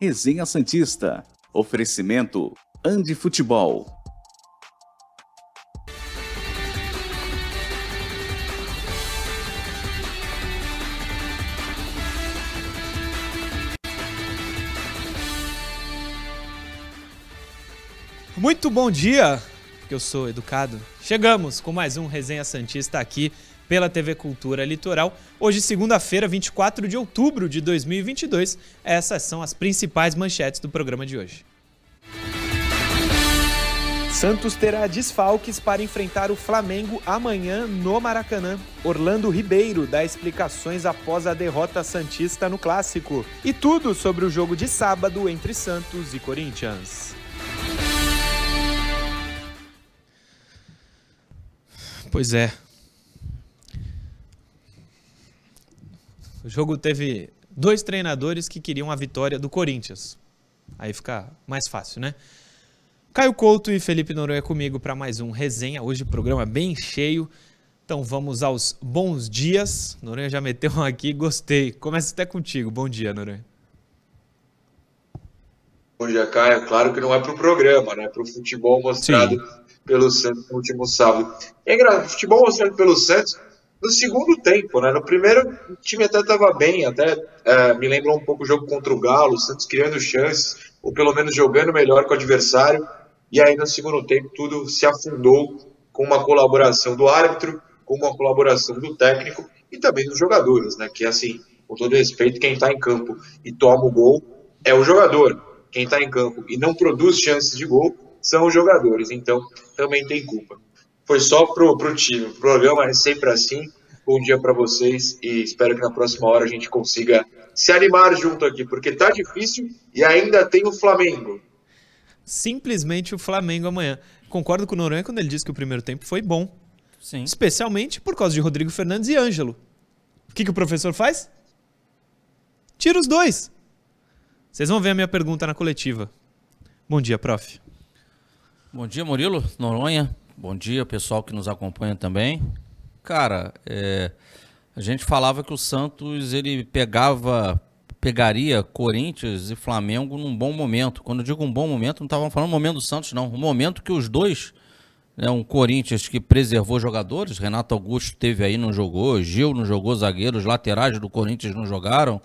Resenha Santista. Oferecimento Andi Futebol. Muito bom dia, que eu sou educado. Chegamos com mais um Resenha Santista aqui pela TV Cultura Litoral. Hoje, segunda-feira, 24 de outubro de 2022. Essas são as principais manchetes do programa de hoje. Santos terá desfalques para enfrentar o Flamengo amanhã no Maracanã. Orlando Ribeiro dá explicações após a derrota santista no clássico. E tudo sobre o jogo de sábado entre Santos e Corinthians. Pois é, O jogo teve dois treinadores que queriam a vitória do Corinthians. Aí fica mais fácil, né? Caio Couto e Felipe Noronha comigo para mais um resenha. Hoje o programa bem cheio. Então vamos aos bons dias. Noronha já meteu um aqui, gostei. Começa até contigo. Bom dia, Noronha. Bom dia, Caio. Claro que não é para o programa, né? Para o futebol mostrado Sim. pelo Santos no último sábado. É engraçado, futebol mostrado pelo Santos no segundo tempo, né? No primeiro, o time até estava bem, até é, me lembrou um pouco o jogo contra o Galo, o Santos criando chances, ou pelo menos jogando melhor com o adversário. E aí no segundo tempo tudo se afundou com uma colaboração do árbitro, com uma colaboração do técnico e também dos jogadores, né? Que assim, com todo respeito, quem está em campo e toma o gol é o jogador. Quem está em campo e não produz chances de gol são os jogadores. Então também tem culpa foi só pro, pro time. O programa é sempre assim. Bom dia para vocês e espero que na próxima hora a gente consiga se animar junto aqui, porque tá difícil e ainda tem o Flamengo. Simplesmente o Flamengo amanhã. Concordo com o Noronha quando ele disse que o primeiro tempo foi bom. Sim. Especialmente por causa de Rodrigo Fernandes e Ângelo. O que, que o professor faz? Tira os dois. Vocês vão ver a minha pergunta na coletiva. Bom dia, prof. Bom dia, Murilo, Noronha, Bom dia, pessoal que nos acompanha também. Cara, é, a gente falava que o Santos ele pegava, pegaria Corinthians e Flamengo num bom momento. Quando eu digo um bom momento, não estava falando momento do Santos, não. Um momento que os dois, né, um Corinthians que preservou jogadores, Renato Augusto teve aí, não jogou, Gil não jogou, zagueiros laterais do Corinthians não jogaram.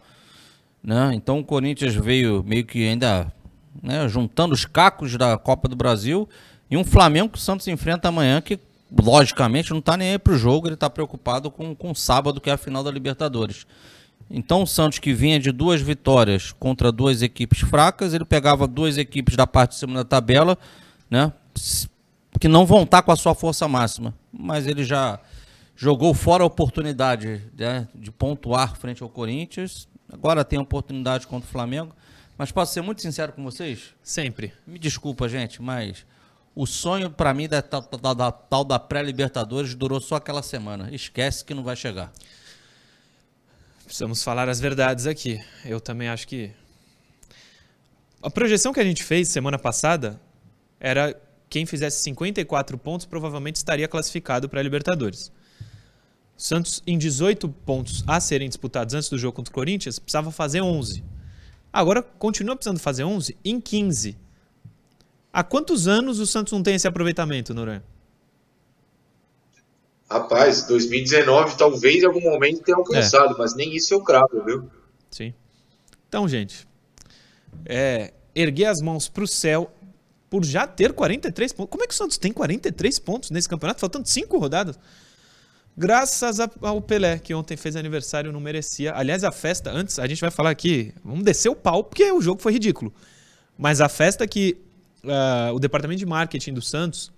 Né? Então o Corinthians veio meio que ainda né, juntando os cacos da Copa do Brasil e um Flamengo que o Santos enfrenta amanhã, que logicamente não está nem aí para o jogo, ele está preocupado com, com sábado, que é a final da Libertadores. Então o Santos que vinha de duas vitórias contra duas equipes fracas, ele pegava duas equipes da parte de cima da tabela, né? Que não vão estar tá com a sua força máxima. Mas ele já jogou fora a oportunidade né, de pontuar frente ao Corinthians. Agora tem a oportunidade contra o Flamengo. Mas posso ser muito sincero com vocês? Sempre. Me desculpa, gente, mas o sonho para mim da tal da, da, da, da pré-Libertadores durou só aquela semana. Esquece que não vai chegar. Precisamos falar as verdades aqui. Eu também acho que. A projeção que a gente fez semana passada era quem fizesse 54 pontos provavelmente estaria classificado para a Libertadores. Santos, em 18 pontos a serem disputados antes do jogo contra o Corinthians, precisava fazer 11. Agora continua precisando fazer 11 em 15. Há quantos anos o Santos não tem esse aproveitamento, Noronha? Rapaz, 2019 talvez em algum momento tenha alcançado, é. mas nem isso eu cravo, viu? Sim. Então, gente, é, erguer as mãos para o céu por já ter 43 pontos. Como é que o Santos tem 43 pontos nesse campeonato, faltando cinco rodadas? Graças ao Pelé, que ontem fez aniversário, não merecia. Aliás, a festa, antes, a gente vai falar aqui, vamos descer o pau, porque o jogo foi ridículo. Mas a festa que uh, o departamento de marketing do Santos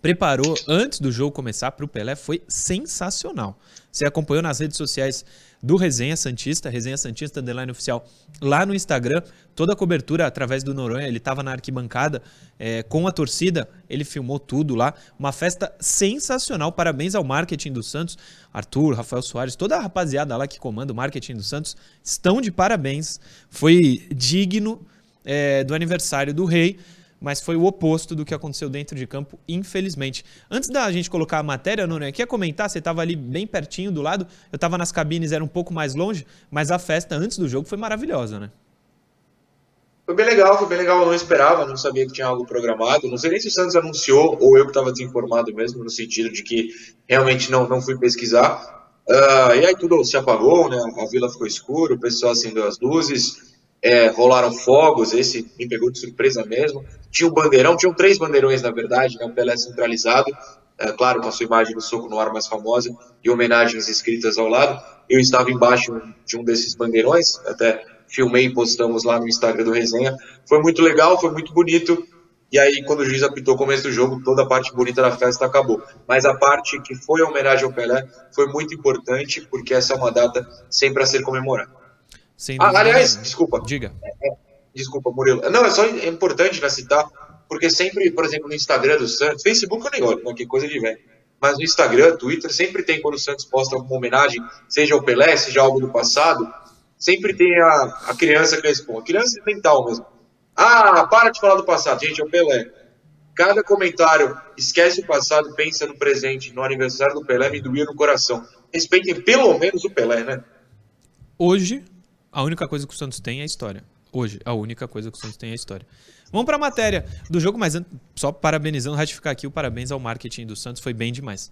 preparou antes do jogo começar para o Pelé foi sensacional. Você acompanhou nas redes sociais do Resenha Santista, Resenha Santista Underline Oficial, lá no Instagram, toda a cobertura através do Noronha, ele estava na arquibancada é, com a torcida, ele filmou tudo lá, uma festa sensacional, parabéns ao marketing do Santos, Arthur, Rafael Soares, toda a rapaziada lá que comanda o marketing do Santos, estão de parabéns, foi digno é, do aniversário do rei, mas foi o oposto do que aconteceu dentro de campo, infelizmente. Antes da gente colocar a matéria, Nuno, quer comentar? Você estava ali bem pertinho do lado, eu estava nas cabines, era um pouco mais longe, mas a festa antes do jogo foi maravilhosa, né? Foi bem legal, foi bem legal. Eu não esperava, não sabia que tinha algo programado. Não sei nem se o Santos anunciou ou eu que estava desinformado mesmo, no sentido de que realmente não, não fui pesquisar. Uh, e aí tudo se apagou, né? A vila ficou escura, o pessoal acendeu as luzes, é, rolaram fogos. Esse me pegou de surpresa mesmo. Tinha um bandeirão, tinham três bandeirões na verdade, né? Um Pelé centralizado, é, claro, com a sua imagem do soco no ar mais famosa e homenagens escritas ao lado. Eu estava embaixo de um desses bandeirões, até filmei e postamos lá no Instagram do Resenha. Foi muito legal, foi muito bonito. E aí, quando o juiz apitou o começo do jogo, toda a parte bonita da festa acabou. Mas a parte que foi a homenagem ao Pelé foi muito importante, porque essa é uma data sempre a ser comemorada. Ah, aliás, desculpa. Diga. É, é, desculpa, Murilo. Não, é só importante né, citar, porque sempre, por exemplo, no Instagram do Santos, Facebook eu nem olho, né, que coisa de velho. Mas no Instagram, Twitter, sempre tem quando o Santos posta alguma homenagem, seja ao Pelé, seja algo do passado, sempre tem a, a criança que responde. Criança mental mesmo. Ah, para de falar do passado. Gente, é o Pelé. Cada comentário, esquece o passado, pensa no presente. No aniversário do Pelé, me doía no coração. Respeitem pelo menos o Pelé, né? Hoje, a única coisa que o Santos tem é a história. Hoje, a única coisa que o Santos tem é a história. Vamos para a matéria do jogo, mas só parabenizando, ratificar aqui o parabéns ao marketing do Santos, foi bem demais.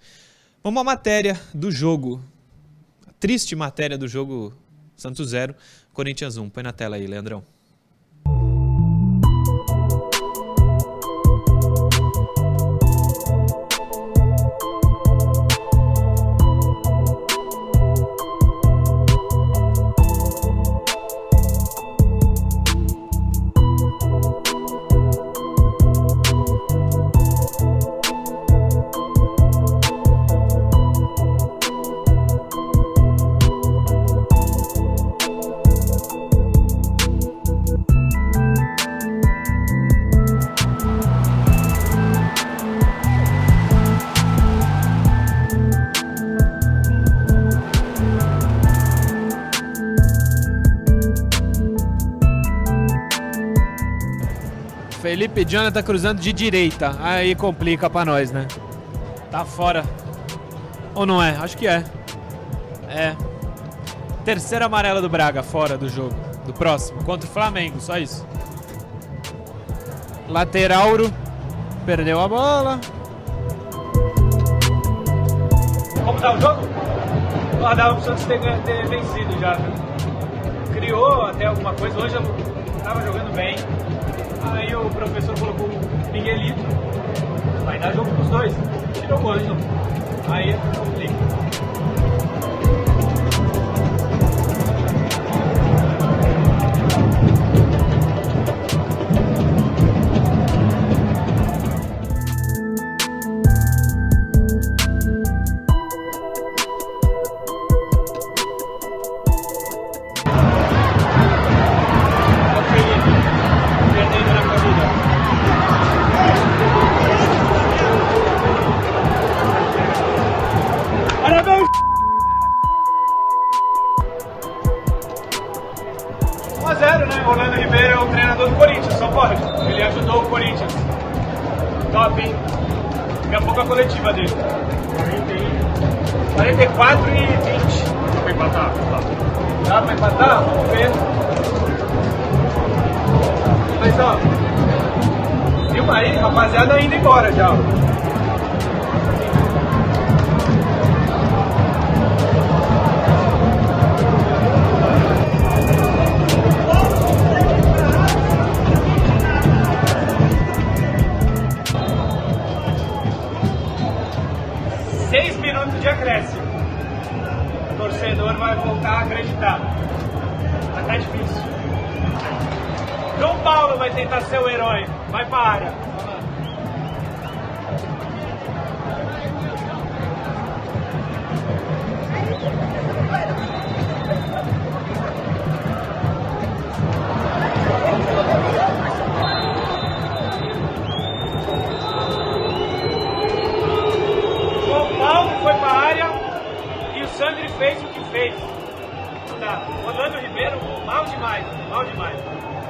Vamos à matéria do jogo. triste matéria do jogo Santos 0, Corinthians 1. Põe na tela aí, Leandrão. Felipe Jonathan cruzando de direita. Aí complica pra nós, né? Tá fora. Ou não é? Acho que é. É. Terceira amarela do Braga, fora do jogo. Do próximo, contra o Flamengo, só isso. Laterauro. Perdeu a bola. Como tá o jogo? Ah, dava pro Santos ter, ter vencido já, viu? Criou até alguma coisa. Hoje eu tava jogando bem. O professor colocou o Miguelito. Vai dar jogo pros dois. Tirou o Ângelo. Aí complica. demais, mal demais.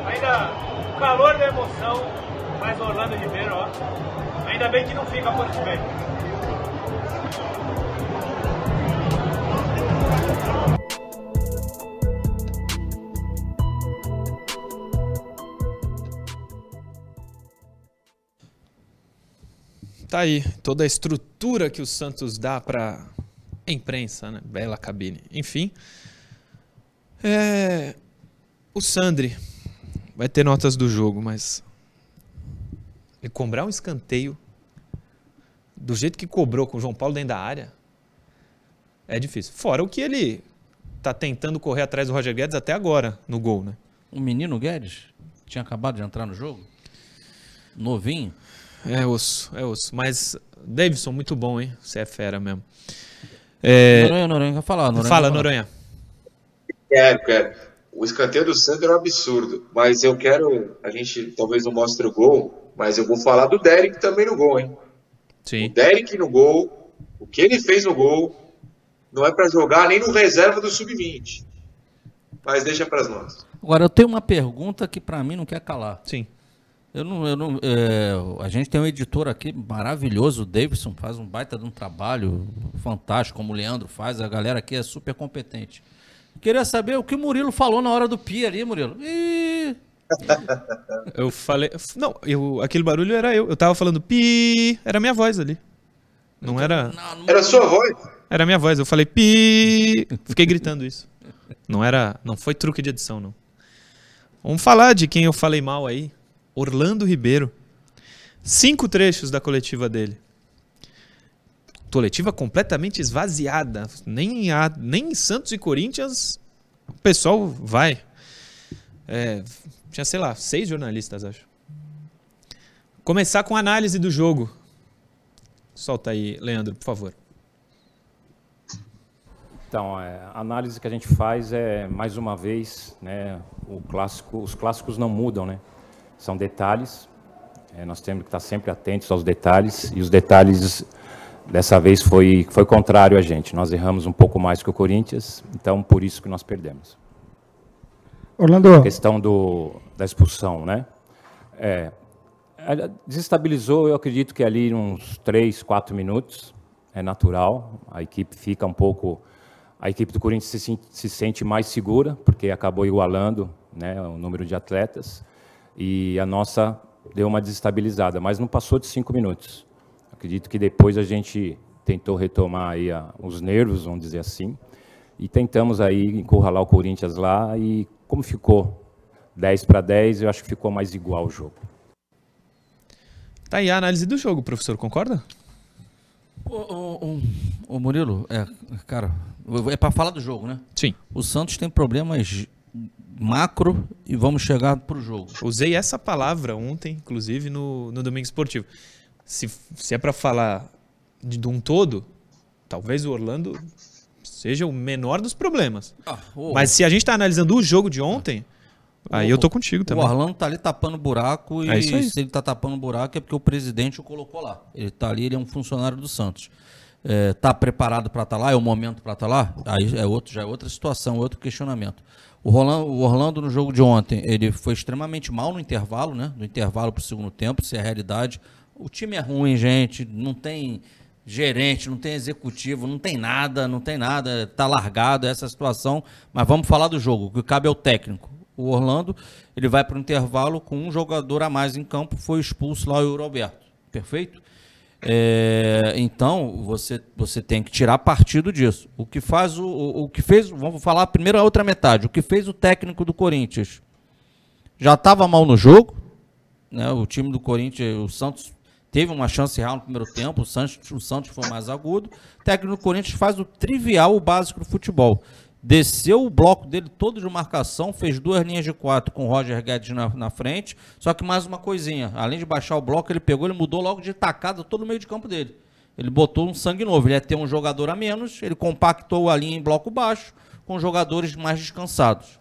Ainda o calor da emoção faz Orlando Ribeiro, ó. Ainda bem que não fica por que vem. Tá aí toda a estrutura que o Santos dá para imprensa, né? Bela cabine. Enfim, é, o Sandri vai ter notas do jogo, mas ele cobrar um escanteio do jeito que cobrou com o João Paulo dentro da área é difícil. Fora o que ele tá tentando correr atrás do Roger Guedes até agora no gol, né? O menino Guedes tinha acabado de entrar no jogo, novinho. É osso, é osso. Mas Davidson, muito bom, hein? Você é fera mesmo. É... Noronha, Noronha, quer falar? Noronha, Fala, Noronha. Quero, quero. O escanteio do Sandro é um absurdo, mas eu quero. A gente talvez não mostre o gol, mas eu vou falar do Derek também no gol, hein? O Sim. Derek no gol, o que ele fez no gol, não é para jogar nem no reserva do sub-20. Mas deixa para as notas. Agora, eu tenho uma pergunta que pra mim não quer calar. Sim. Eu não, eu não, é, a gente tem um editor aqui maravilhoso, o Davidson, faz um baita de um trabalho fantástico, como o Leandro faz, a galera aqui é super competente. Queria saber o que o Murilo falou na hora do pi ali, Murilo. Ih, Eu falei. Não, eu, aquele barulho era eu. Eu tava falando pi. Era minha voz ali. Não era. não, não- Era sua voz? Era minha voz. Eu falei pi. Fiquei gritando isso. Não era. Não foi truque de edição, não. Vamos falar de quem eu falei mal aí. Orlando Ribeiro. Cinco trechos da coletiva dele. Coletiva completamente esvaziada. Nem, a, nem Santos e Corinthians o pessoal vai. É, tinha, sei lá, seis jornalistas, acho. Começar com a análise do jogo. Solta aí, Leandro, por favor. Então, é, a análise que a gente faz é, mais uma vez, né, o clássico, os clássicos não mudam, né? São detalhes, é, nós temos que estar sempre atentos aos detalhes, e os detalhes dessa vez foi, foi contrário a gente. Nós erramos um pouco mais que o Corinthians, então por isso que nós perdemos. Orlando, A questão do, da expulsão, né? É, desestabilizou, eu acredito que ali uns 3, 4 minutos, é natural, a equipe fica um pouco, a equipe do Corinthians se, sen- se sente mais segura, porque acabou igualando né, o número de atletas, e a nossa deu uma desestabilizada, mas não passou de 5 minutos. Acredito que depois a gente tentou retomar aí a- os nervos, vamos dizer assim, e tentamos aí encurralar o Corinthians lá e como ficou 10 para 10, eu acho que ficou mais igual o jogo. Tá aí a análise do jogo, professor, concorda? Ô, ô, ô, ô, Murilo, é, cara, é pra falar do jogo, né? Sim. O Santos tem problemas macro e vamos chegar pro jogo. Usei essa palavra ontem, inclusive, no, no Domingo Esportivo. Se, se é pra falar de, de um todo, talvez o Orlando seja o menor dos problemas. Ah, o- Mas se a gente tá analisando o jogo de ontem, aí eu tô contigo O também. Orlando tá ali tapando buraco e É se ele tá tapando buraco é porque o presidente o colocou lá. Ele tá ali, ele é um funcionário do Santos. É, tá preparado para estar lá? É o momento para estar lá? Aí é outro, já é outra situação, outro questionamento. O Orlando, o Orlando no jogo de ontem, ele foi extremamente mal no intervalo, né? Do intervalo pro segundo tempo, isso é a realidade. O time é ruim, gente, não tem gerente, não tem executivo, não tem nada, não tem nada, tá largado essa situação. Mas vamos falar do jogo, o que cabe ao técnico. O Orlando, ele vai para o intervalo com um jogador a mais em campo, foi expulso lá o Roberto. Perfeito? É, então, você, você tem que tirar partido disso. O que faz o, o, o que fez, vamos falar primeiro a outra metade, o que fez o técnico do Corinthians já estava mal no jogo, né? O time do Corinthians, o Santos teve uma chance real no primeiro tempo, o Santos, o Santos foi mais agudo. O técnico do Corinthians faz o trivial, o básico do futebol. Desceu o bloco dele todo de marcação, fez duas linhas de quatro com o Roger Guedes na, na frente. Só que mais uma coisinha, além de baixar o bloco, ele pegou, ele mudou logo de tacada todo o meio de campo dele. Ele botou um sangue novo, ele ia ter um jogador a menos, ele compactou a linha em bloco baixo com jogadores mais descansados.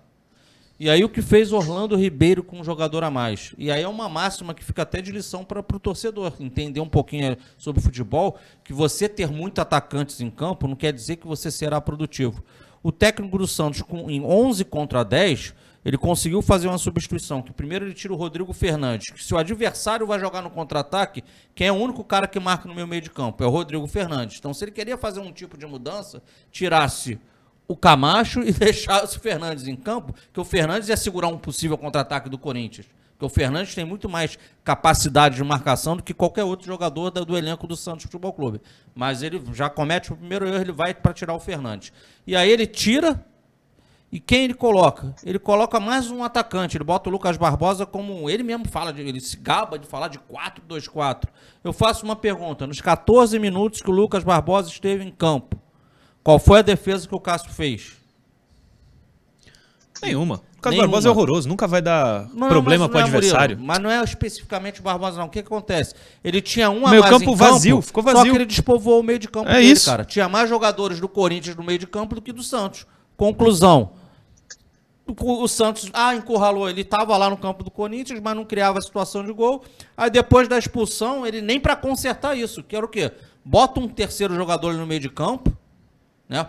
E aí o que fez Orlando Ribeiro com um jogador a mais? E aí é uma máxima que fica até de lição para o torcedor, entender um pouquinho sobre futebol, que você ter muitos atacantes em campo não quer dizer que você será produtivo. O técnico do Santos, com, em 11 contra 10, ele conseguiu fazer uma substituição, que primeiro ele tira o Rodrigo Fernandes, que se o adversário vai jogar no contra-ataque, quem é o único cara que marca no meu meio de campo? É o Rodrigo Fernandes. Então se ele queria fazer um tipo de mudança, tirasse o Camacho e deixasse o Fernandes em campo, que o Fernandes ia segurar um possível contra-ataque do Corinthians. Porque o Fernandes tem muito mais capacidade de marcação do que qualquer outro jogador do, elenco do Santos Futebol Clube. Mas ele já comete o primeiro erro, ele vai para tirar o Fernandes. E aí ele tira. E quem ele coloca? Ele coloca mais um atacante. Ele bota o Lucas Barbosa como. Ele mesmo fala, ele se gaba de falar de 4-2-4. Eu faço uma pergunta. Nos 14 minutos que o Lucas Barbosa esteve em campo, qual foi a defesa que o Cássio fez? Nenhuma. O Lucas Nenhuma. Barbosa é horroroso, nunca vai dar Não, problema pro não é, adversário. Murilo, mas não é especificamente o Barbosa, não. O que, que acontece? Ele tinha um a Meio campo vazio, ficou Só vazio. que ele despovoou o meio de campo É dele, isso. cara. Tinha mais jogadores do Corinthians no meio de campo do que do Santos. Conclusão. O, o Santos, ah, encurralou. Ele tava lá no campo do Corinthians, mas não criava situação de gol. Aí depois da expulsão, ele nem pra consertar isso. Que era o quê? Bota um terceiro jogador no meio de campo, né?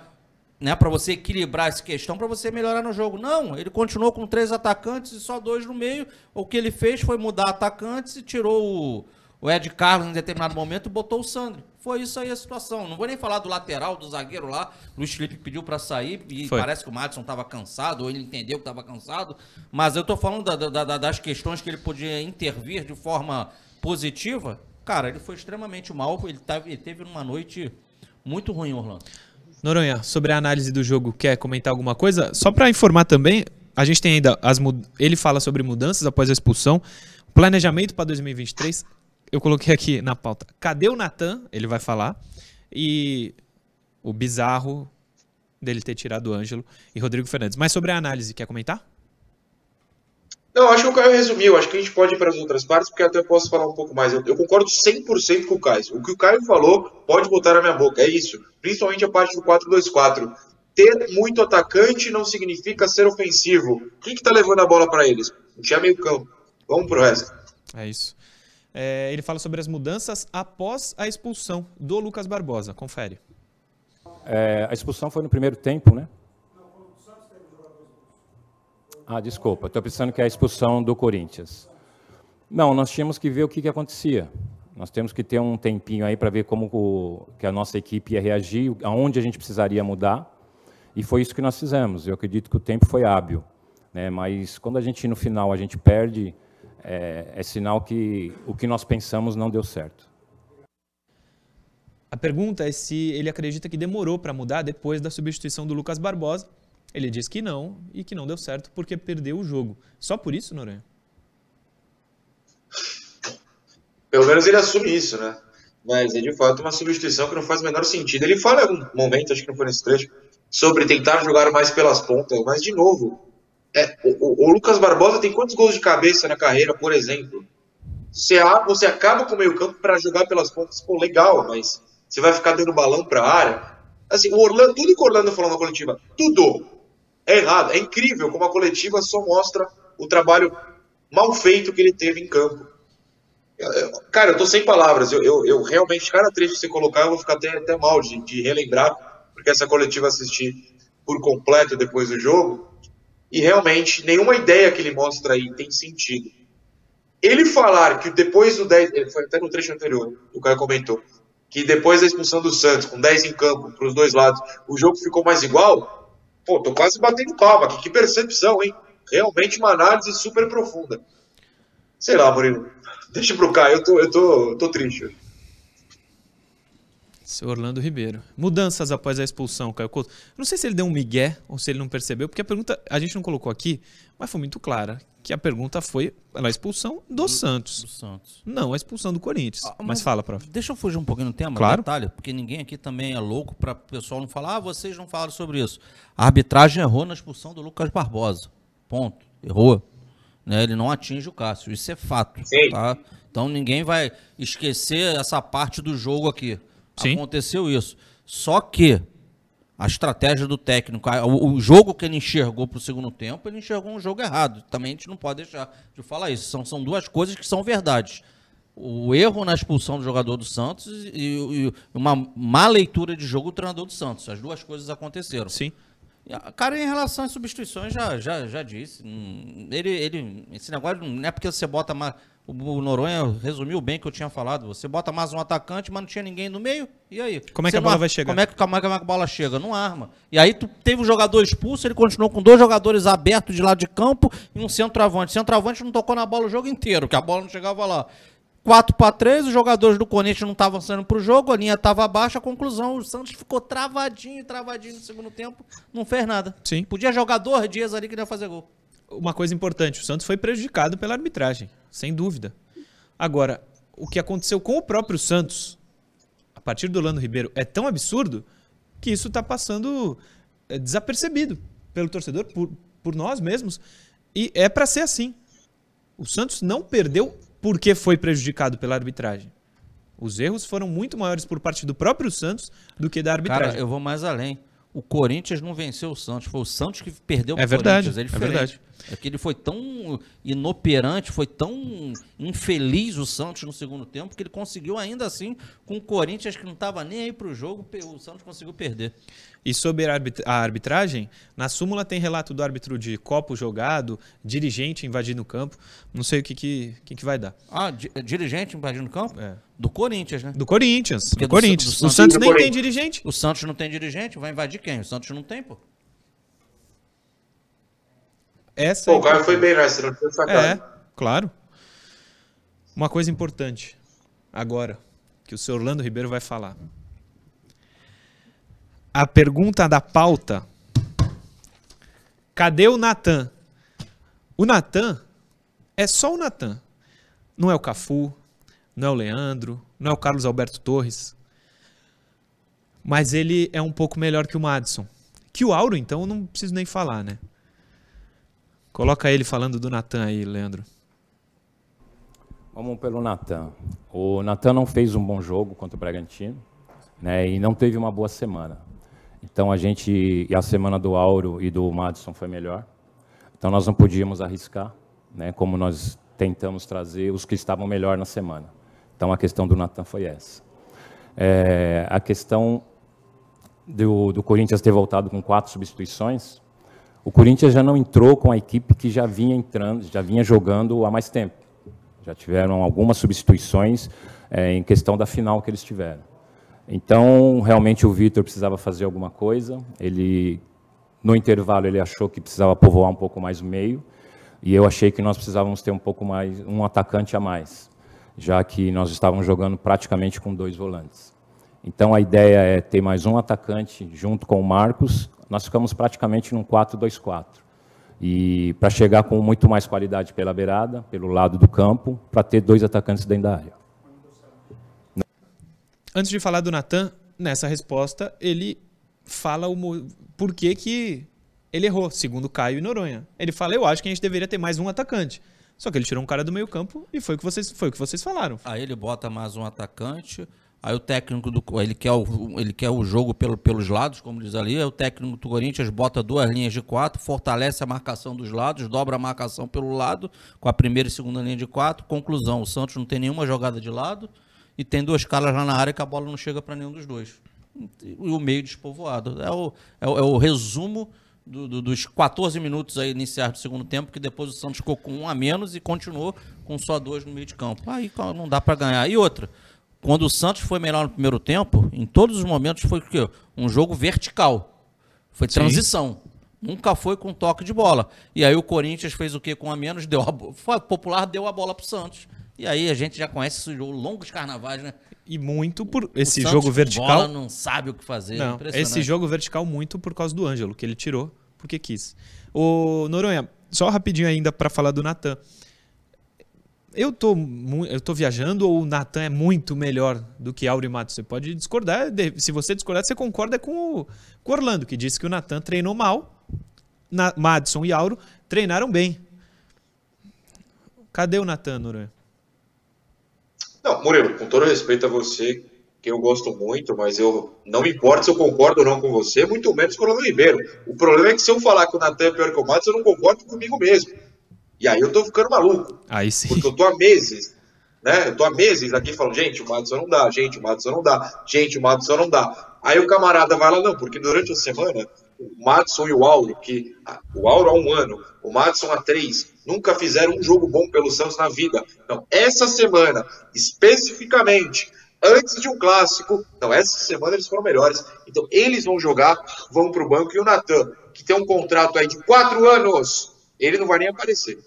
Né, para você equilibrar essa questão, para você melhorar no jogo. Não, ele continuou com três atacantes e só dois no meio. O que ele fez foi mudar atacantes e tirou o, o Ed Carlos em determinado momento e botou o Sandro. Foi isso aí a situação. Não vou nem falar do lateral, do zagueiro lá. Luiz Felipe pediu para sair e Foi. parece que o Madison estava cansado, ou ele entendeu que estava cansado. Mas eu tô falando da- da- da- das questões que ele podia intervir de forma positiva. Cara, ele foi extremamente mal. Ele, tava, ele teve uma noite muito ruim, Orlando. Noronha, sobre a análise do jogo, quer comentar alguma coisa? Só pra informar também, a gente tem ainda as ele fala sobre mudanças após a expulsão, planejamento pra 2023. Eu coloquei aqui na pauta. Cadê o Natan? Ele vai falar. E o bizarro dele ter tirado o Ângelo e Rodrigo Fernandes. Mas sobre a análise, quer comentar? Não, acho que o Caio resumiu. Acho que a gente pode ir para as outras partes, porque até posso falar um pouco mais. Eu, eu concordo 100% com o Caio. O que o Caio falou, pode botar na minha boca. É isso. Principalmente a parte do 4-2-4. Ter muito atacante não significa ser ofensivo. Quem que tá levando a bola para eles? Não tinha meio campo. Vamos pro resto. É isso. É, ele fala sobre as mudanças após a expulsão do Lucas Barbosa. Confere. É, a expulsão foi no primeiro tempo, né? Ah, desculpa, estou pensando que é a expulsão do Corinthians. Não, nós tínhamos que ver o que, que acontecia. Nós temos que ter um tempinho aí para ver como o- que a nossa equipe ia reagir, aonde a gente precisaria mudar. E foi isso que nós fizemos. Eu acredito que o tempo foi hábil. Né? Mas quando a gente, no final, a gente perde, é, é sinal que o que nós pensamos não deu certo. A pergunta é se ele acredita que demorou para mudar depois da substituição do Lucas Barbosa. Ele diz que não e que não deu certo porque perdeu o jogo. Só por isso, Noronha? Pelo menos ele assume isso, né? Mas é de fato uma substituição que não faz o menor sentido. Ele fala em algum momento, acho que não foi nesse trecho, sobre tentar jogar mais pelas pontas, mas de novo, é, o, o- Lucas Barbosa tem quantos gols de cabeça na carreira, por exemplo? Você, você acaba com o meio-campo para jogar pelas pontas, pô, legal, mas você vai ficar dando balão para a área. Assim, o Orlando, tudo que o Orlando falou na coletiva, tudo é errado. É incrível como a coletiva só mostra o trabalho mal feito que ele teve em campo. Cara, eu tô sem palavras. Eu, eu, eu realmente, cada trecho que você colocar, eu vou ficar até, até mal de, de relembrar, porque essa coletiva assisti por completo depois do jogo. E realmente, nenhuma ideia que ele mostra aí tem sentido. Ele falar que depois do 10. Ele foi até no trecho anterior, o cara comentou. Que depois da expulsão do Santos, com 10 em campo, para os dois lados, o jogo ficou mais igual. Pô, tô quase batendo palma aqui. Que percepção, hein? Realmente uma análise super profunda. Sei lá, Murilo. Deixa pro Caio, eu tô, eu tô, eu tô triste. Seu Orlando Ribeiro. Mudanças após a expulsão, Caio Couto. Não sei se ele deu um migué ou se ele não percebeu, porque a pergunta a gente não colocou aqui, mas foi muito clara. Que a pergunta foi pela expulsão do, Santos. Do Santos. Não a expulsão do Corinthians. Ah, mas, mas- fala, prof. Deixa eu fugir um pouquinho no tema, Claro. detalhe, porque ninguém aqui também é louco para o pessoal não falar, ah, vocês não falaram sobre isso. A arbitragem errou na expulsão do Lucas Barbosa. Ponto. Errou. Né? Ele não atinge o Cássio. Isso é fato. Sim. Tá? Então ninguém vai esquecer essa parte do jogo aqui. Sim. Aconteceu isso. Só que a estratégia do técnico, o, jogo que ele enxergou para o segundo tempo, ele enxergou um jogo errado. Também a gente não pode deixar de falar isso. São, são duas coisas que são verdades. O erro na expulsão do jogador do Santos e, e uma má leitura de jogo do treinador do Santos. As duas coisas aconteceram. Sim. Cara, em relação às substituições, já, já, já disse. hum, Ele, ele, esse negócio não é porque você bota mais O Noronha resumiu bem o que eu tinha falado. Você bota mais um atacante, mas não tinha ninguém no meio. E aí? Como é que a bola vai chegar? Como é que, como é que a bola chega? Não arma. E aí tu teve um jogador expulso, ele continuou com dois jogadores abertos de lado de campo e um centroavante. O centroavante não tocou na bola o jogo inteiro, que a bola não chegava lá. 4 para 3, os jogadores do Corinthians não estavam saindo pro jogo, a linha estava baixa, a conclusão, o Santos ficou travadinho, travadinho no segundo tempo, não fez nada. Sim. Podia jogar dois dias ali que ia fazer gol. Uma coisa importante, o Santos foi prejudicado pela arbitragem, sem dúvida. Agora, o que aconteceu com o próprio Santos, a partir do Orlando Ribeiro, é tão absurdo que isso está passando é, desapercebido pelo torcedor, por, por nós mesmos. E é para ser assim. O Santos não perdeu porque foi prejudicado pela arbitragem. Os erros foram muito maiores por parte do próprio Santos do que da arbitragem. Cara, eu vou mais além. O Corinthians não venceu o Santos, foi o Santos que perdeu É verdade, Corinthians. É, é verdade. É que ele foi tão inoperante, foi tão infeliz o Santos no segundo tempo, que ele conseguiu ainda assim, com o Corinthians que não estava nem aí pro jogo, pe- o Santos conseguiu perder. E sobre a arbit- a arbitragem, na súmula tem relato do árbitro de copo jogado, dirigente invadindo o campo. Não sei o que, que, que, que vai dar. Ah, di- dirigente invadindo o campo? É. Do Corinthians, né? Do Corinthians. Do do Corinthians. Do o Santos- Santos do nem tem dirigente. O Santos não tem dirigente, vai invadir quem? O Santos não tem, pô. Essa Pô, é o cara foi bem nessa, não foi sacado. É, claro. Uma coisa importante, agora, que o seu Orlando Ribeiro vai falar. A pergunta da pauta. Cadê o Natan? O Natan é só o Natan. Não é o Cafu, não é o Leandro, não é o Carlos Alberto Torres. Mas ele é um pouco melhor que o Madison. Que o Auro, então, eu não preciso nem falar, né? Coloca ele falando do Natan aí, Leandro. Vamos pelo Natan. O Natan não fez um bom jogo contra o Bragantino né, e não teve uma boa semana. Então a gente. E a semana do Auro e do Madison foi melhor. Então nós não podíamos arriscar, né, como nós tentamos trazer os que estavam melhor na semana. Então a questão do Natan foi essa. É, a questão do, do Corinthians ter voltado com quatro substituições, o Corinthians já não entrou com a equipe que já vinha entrando, já vinha jogando há mais tempo. Já tiveram algumas substituições é, em questão da final que eles tiveram. Então, realmente o Vitor precisava fazer alguma coisa. Ele, no intervalo, ele achou que precisava povoar um pouco mais o meio. E eu achei que nós precisávamos ter um pouco mais, um atacante a mais, já que nós estávamos jogando praticamente com dois volantes. Então a ideia é ter mais um atacante junto com o Marcos. Nós ficamos praticamente num 4-2-4. E para chegar com muito mais qualidade pela beirada, pelo lado do campo, para ter dois atacantes dentro da área. Antes de falar do Natan, nessa resposta, ele fala o por que que ele errou, segundo Caio e Noronha. Ele fala, eu acho que a gente deveria ter mais um atacante. Só que ele tirou um cara do meio campo e foi o que vocês, foi o que vocês falaram. Aí ele bota mais um atacante. Aí o técnico do ele quer o, ele quer o jogo pelo, pelos lados, como diz ali. Aí o técnico do Corinthians bota duas linhas de quatro, fortalece a marcação dos lados, dobra a marcação pelo lado, com a primeira e segunda linha de quatro. Conclusão: o Santos não tem nenhuma jogada de lado e tem duas caras lá na área que a bola não chega para nenhum dos dois. E o meio despovoado. É o, é o, é o resumo do- do- dos 14 minutos aí iniciais do segundo tempo, que depois o Santos ficou com um a menos e continuou com só dois no meio de campo. Aí não dá para ganhar. E outra, quando o Santos foi melhor no primeiro tempo, em todos os momentos foi o quê? Um jogo vertical. Foi transição. Nunca foi com toque de bola. E aí o Corinthians fez o quê com a menos? Deu a, popular, deu a bola pro Santos. E aí a gente já conhece esse jogo, longos carnavais, né? E muito por esse jogo vertical. bola não sabe o que fazer. Não, Impressionante. esse jogo vertical muito por causa do Ângelo, que ele tirou porque quis. O Noronha, só rapidinho ainda para falar do Natan. Eu tô, eu tô viajando ou o Natan é muito melhor do que Auri Matos? Você pode discordar. Se você discordar, você concorda com o, com Orlando, que disse que o Natan treinou mal. Na, Madison e Auro treinaram bem. Cadê o Natan, Noronha? Não, Murilo, com todo respeito a você, que eu gosto muito, mas eu não me importa se eu concordo ou não com você, muito menos com o Orlando Ribeiro. O problema é que se eu falar que o Natan é pior que o Matos, eu não concordo comigo mesmo. E aí eu tô ficando maluco, Aí sim. porque eu tô há meses, né? Eu tô há meses aqui falando, gente, o Madison não dá, gente, o Madison não dá, gente, o Madison não dá. Aí o camarada vai lá, não, porque durante a semana o Madison e o Auro, que o Auro há um ano, o Madison há três, nunca fizeram um jogo bom pelo Santos na vida. Então, essa semana, especificamente, antes de um clássico, não, essa semana eles foram melhores. Então, eles vão jogar, vão para o banco, e o Natan, que tem um contrato aí de quatro anos, ele não vai nem aparecer.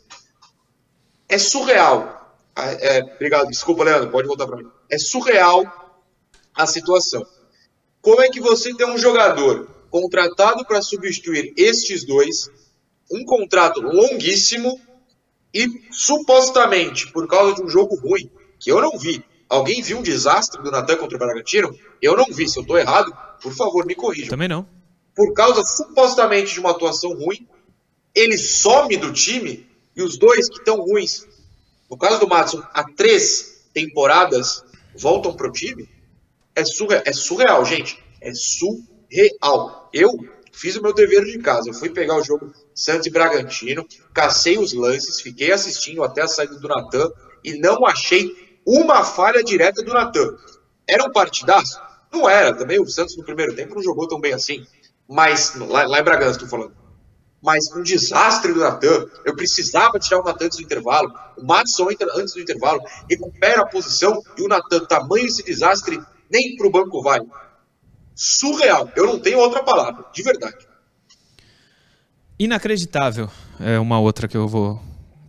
É surreal. É, é, obrigado, desculpa, Leandro, pode voltar para mim. É surreal a situação. Como é que você tem um jogador contratado para substituir estes dois, um contrato longuíssimo e supostamente por causa de um jogo ruim, que eu não vi. Alguém viu um desastre do Natan contra o Bragantino? Eu não vi. Se eu estou errado, por favor, me corrija. Também não. Por causa supostamente de uma atuação ruim, ele some do time e os dois que estão ruins, no caso do Matson, há três temporadas, voltam para o time. É surreal, é surreal, gente. É surreal. Eu fiz o meu dever de casa. Eu fui pegar o jogo Santos e Bragantino, cacei os lances, fiquei assistindo até a saída do Natan e não achei uma falha direta do Natan. Era um partidaço? Não era. Também o Santos no primeiro tempo não jogou tão bem assim. Mas, lá, lá em Bragança, estou falando. Mas um desastre do Natan. Eu precisava tirar o Natan antes do intervalo. O Matson entra antes do intervalo, recupera a posição e o Natan, tamanho esse desastre, nem para o banco vai. Surreal. Eu não tenho outra palavra, de verdade. Inacreditável é uma outra que eu vou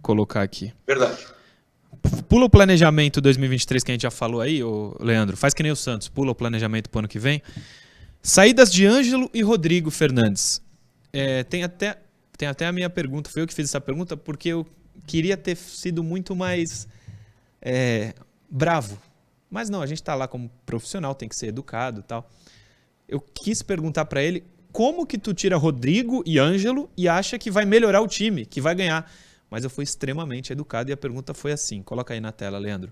colocar aqui. Verdade. Pula o planejamento 2023 que a gente já falou aí, ô Leandro. Faz que nem o Santos, pula o planejamento para o ano que vem. Saídas de Ângelo e Rodrigo Fernandes. É, tem, até, tem até a minha pergunta, foi eu que fiz essa pergunta, porque eu queria ter sido muito mais é, bravo. Mas não, a gente está lá como profissional, tem que ser educado e tal. Eu quis perguntar para ele como que tu tira Rodrigo e Ângelo e acha que vai melhorar o time, que vai ganhar. Mas eu fui extremamente educado e a pergunta foi assim. Coloca aí na tela, Leandro.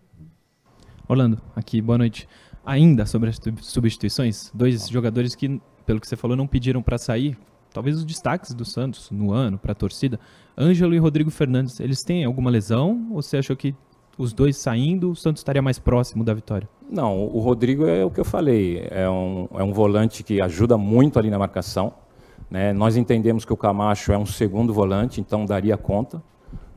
Orlando, aqui, boa noite. Ainda sobre as substituições, dois jogadores que, pelo que você falou, não pediram para sair. Talvez os destaques do Santos no ano para a torcida. Ângelo e Rodrigo Fernandes, eles têm alguma lesão? Ou você achou que os dois saindo, o Santos estaria mais próximo da vitória? Não, o Rodrigo é o que eu falei. É um, é um volante que ajuda muito ali na marcação. Né? Nós entendemos que o Camacho é um segundo volante, então daria conta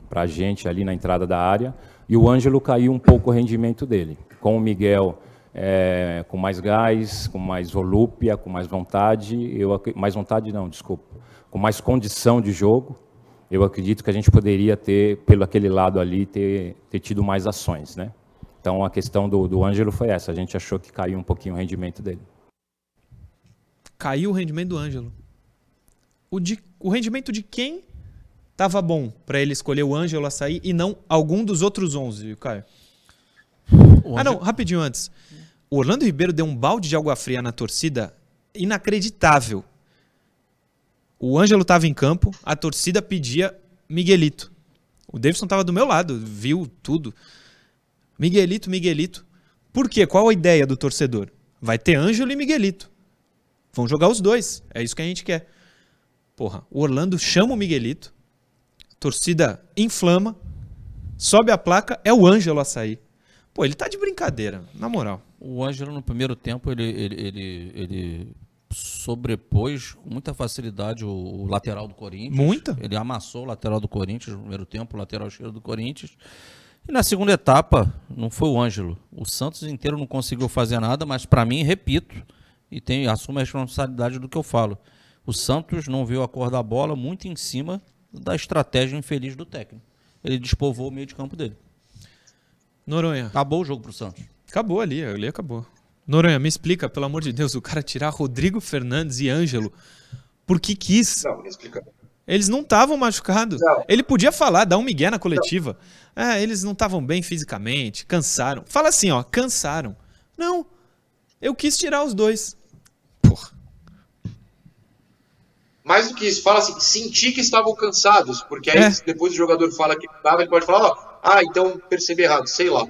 para a gente ali na entrada da área. E o Ângelo caiu um pouco o rendimento dele. Com o Miguel é, com mais gás, com mais volúpia, com mais vontade, eu mais vontade não, desculpa, com mais condição de jogo, eu acredito que a gente poderia ter, pelo aquele lado ali, ter, ter tido mais ações, né? Então a questão do, do Ângelo foi essa, a gente achou que caiu um pouquinho o rendimento dele. Caiu o rendimento do Ângelo. O, de, o rendimento de quem estava bom para ele escolher o Ângelo a sair e não algum dos outros 11, Caio? Ah, não, rapidinho antes. O Orlando Ribeiro deu um balde de água fria na torcida inacreditável. O Ângelo estava em campo, a torcida pedia Miguelito. O Davidson estava do meu lado, viu tudo. Miguelito, Miguelito. Por quê? Qual a ideia do torcedor? Vai ter Ângelo e Miguelito. Vão jogar os dois. É isso que a gente quer. Porra, o Orlando chama o Miguelito, torcida inflama, sobe a placa, é o Ângelo a sair. Pô, ele tá de brincadeira, na moral. O Ângelo, no primeiro tempo, ele, ele, ele, ele sobrepôs com muita facilidade o, o, lateral do Corinthians. Muita? Ele amassou o lateral do Corinthians no primeiro tempo, o lateral esquerdo do Corinthians. E na segunda etapa, não foi o Ângelo. O Santos inteiro não conseguiu fazer nada, mas para mim, repito, e tem, assumo a responsabilidade do que eu falo. O Santos não viu a cor da bola muito em cima da estratégia infeliz do técnico. Ele despovou o meio de campo dele. Noronha. Acabou o jogo pro Santos. Acabou ali, ali acabou. Noronha, me explica, pelo amor de Deus, o cara tirar Rodrigo Fernandes e Ângelo porque quis. Não, me explica. Eles não estavam machucados. Não. Ele podia falar, dar um migué na coletiva. Ah, eles não estavam bem fisicamente, cansaram. Fala assim, ó, cansaram. Não, eu quis tirar os dois. Porra. Mais do que isso, fala assim, senti que estavam cansados, porque aí É. depois o jogador fala que estava, ele pode falar, ó, ah, então percebi errado, sei lá.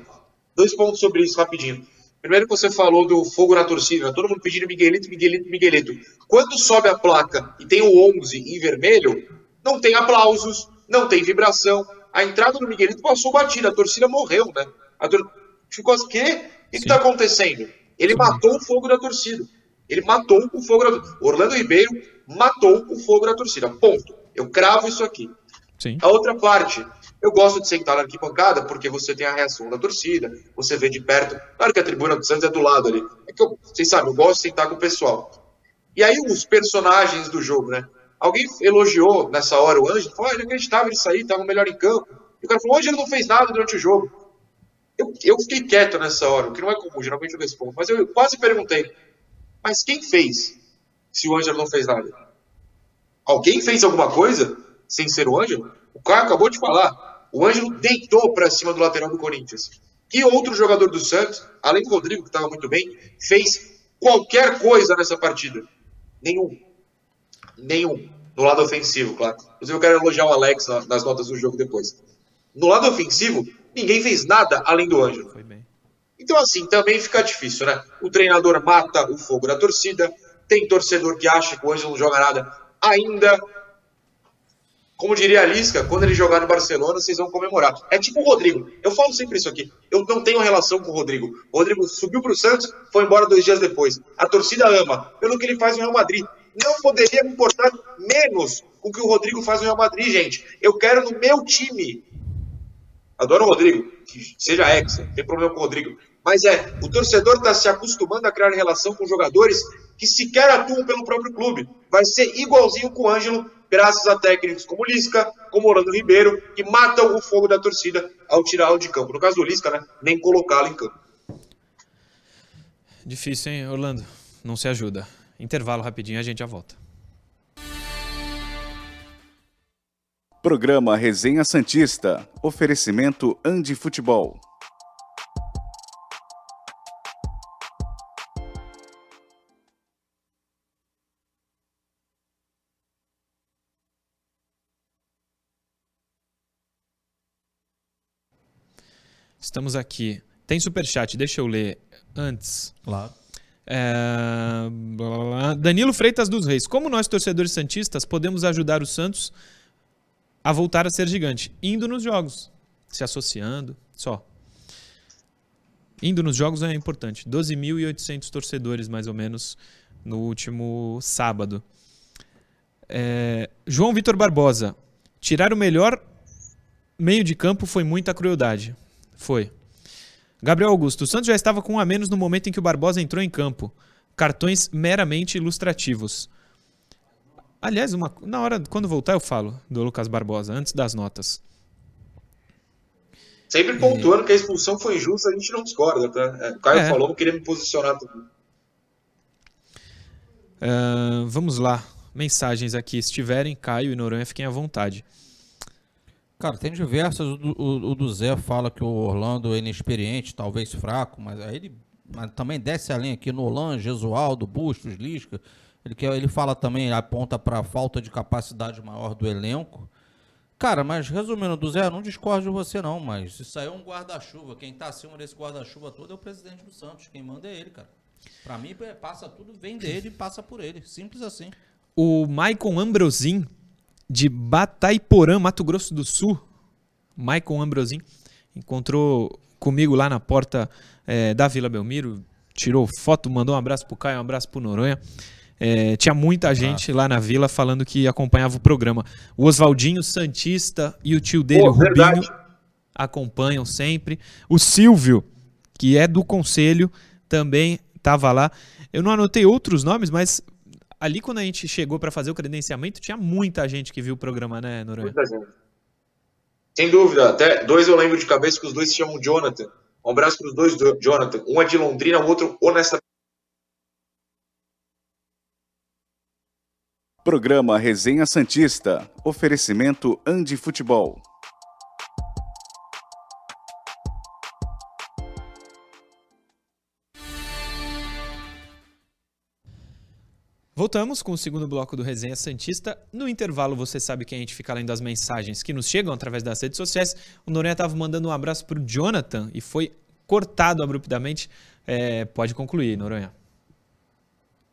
Dois pontos sobre isso, rapidinho. Primeiro que você falou do fogo na torcida, né? todo mundo pedindo Miguelito, Miguelito, Miguelito. Quando sobe a placa e tem o 11 em vermelho, não tem aplausos, não tem vibração. A entrada do Miguelito passou batida, a torcida morreu, né? A tor... Ficou assim, quê? O que está acontecendo? Ele matou o fogo da torcida. Ele matou o fogo da torcida. Orlando Ribeiro matou o fogo da torcida. Ponto. Eu cravo isso aqui. Sim. A outra parte, eu gosto de sentar na arquibancada porque você tem a reação da torcida, você vê de perto. Claro que a tribuna do Santos é do lado ali. É que eu, vocês sabem, eu gosto de sentar com o pessoal. E aí os personagens do jogo, né? Alguém elogiou nessa hora o Ângelo, falou, ah, inacreditável isso aí, estava melhor em campo. E o cara falou, o Ângelo não fez nada durante o jogo. Eu, eu fiquei quieto nessa hora, o que não é comum, geralmente eu respondo. Mas eu quase perguntei, mas quem fez se o Ângelo não fez nada? Alguém fez alguma coisa sem ser o Ângelo? O cara acabou de falar. O Ângelo deitou para cima do lateral do Corinthians. Que outro jogador do Santos, além do Rodrigo, que estava muito bem, fez qualquer coisa nessa partida? Nenhum. Nenhum. No lado ofensivo, claro. Inclusive, eu quero elogiar o Alex nas notas do jogo depois. No lado ofensivo, ninguém fez nada além do Ângelo. Então, assim, também fica difícil, né? O treinador mata o fogo da torcida, tem torcedor que acha que o Ângelo não joga nada. Ainda, como diria a Lisca, quando ele jogar no Barcelona, vocês vão comemorar. É tipo o Rodrigo. Eu falo sempre isso aqui. Eu não tenho relação com o Rodrigo. O Rodrigo subiu para o Santos, foi embora dois dias depois. A torcida ama, pelo que ele faz no Real Madrid. Não poderia me importar menos com o que o Rodrigo faz no Real Madrid, gente. Eu quero no meu time Adoro o Rodrigo, seja ex, não tem problema com o Rodrigo. Mas é, o torcedor está se acostumando a criar relação com jogadores que sequer atuam pelo próprio clube. Vai ser igualzinho com o Ângelo, graças a técnicos como Lisca, como Orlando Ribeiro, que matam o fogo da torcida ao tirá-lo de campo. No caso do Lisca, né, nem colocá-lo em campo. Difícil, hein, Orlando? Não se ajuda. Intervalo rapidinho, a gente já volta. Programa Resenha Santista. Oferecimento Andi Futebol. Estamos aqui. Tem superchat, deixa eu ler antes. Claro. É... Danilo Freitas dos Reis. Como nós, torcedores santistas, podemos ajudar o Santos a voltar a ser gigante, indo nos jogos, se associando, só. Indo nos jogos é importante. 12.800 torcedores, mais ou menos, no último sábado. É, João Vitor Barbosa. Tirar o melhor meio de campo foi muita crueldade. Foi. Gabriel Augusto. O Santos já estava com um a menos no momento em que o Barbosa entrou em campo. Cartões meramente ilustrativos. Aliás, uma, na hora, quando voltar, eu falo do Lucas Barbosa, antes das notas. Sempre pontuando e... que a expulsão foi injusta, a gente não discorda, tá? É, o Caio é. falou, eu queria me posicionar também. Uh, vamos lá. Mensagens aqui. Se tiverem, Caio e Noronha, fiquem à vontade. Cara, tem diversas. O, o, o do Zé fala que o Orlando é inexperiente, talvez fraco, mas aí ele mas também desce a linha aqui no Orlando, Gesualdo, Bustos, Lisca. Ele, quer, ele fala também, aponta para a falta de capacidade maior do elenco. Cara, mas resumindo, do Zé, não discordo de você não, mas isso aí é um guarda-chuva. Quem está acima desse guarda-chuva todo é o presidente do Santos. Quem manda é ele, cara. Para mim, é, passa tudo, vem dele e passa por ele. Simples assim. O Maicon Ambrosin, de Bataiporã, Mato Grosso do Sul. Maicon Ambrosin, encontrou comigo lá na porta é, da Vila Belmiro, tirou foto, mandou um abraço pro Caio, um abraço pro Noronha. É, tinha muita gente lá na vila falando que acompanhava o programa. O Oswaldinho Santista e o tio dele, Pô, o Rubinho, verdade. acompanham sempre. O Silvio, que é do conselho, também estava lá. Eu não anotei outros nomes, mas ali quando a gente chegou para fazer o credenciamento, tinha muita gente que viu o programa, né, Noronha? Muita gente. Sem dúvida. Até dois eu lembro de cabeça que os dois se chamam Jonathan. Um abraço para os dois, Jonathan. Um é de Londrina, o outro, honestamente, Programa Resenha Santista. Oferecimento Andi Futebol. Voltamos com o segundo bloco do Resenha Santista. No intervalo, você sabe que a gente fica lendo as mensagens que nos chegam através das redes sociais. O Noronha estava mandando um abraço para o Jonathan e foi cortado abruptamente. É, pode concluir, Noronha.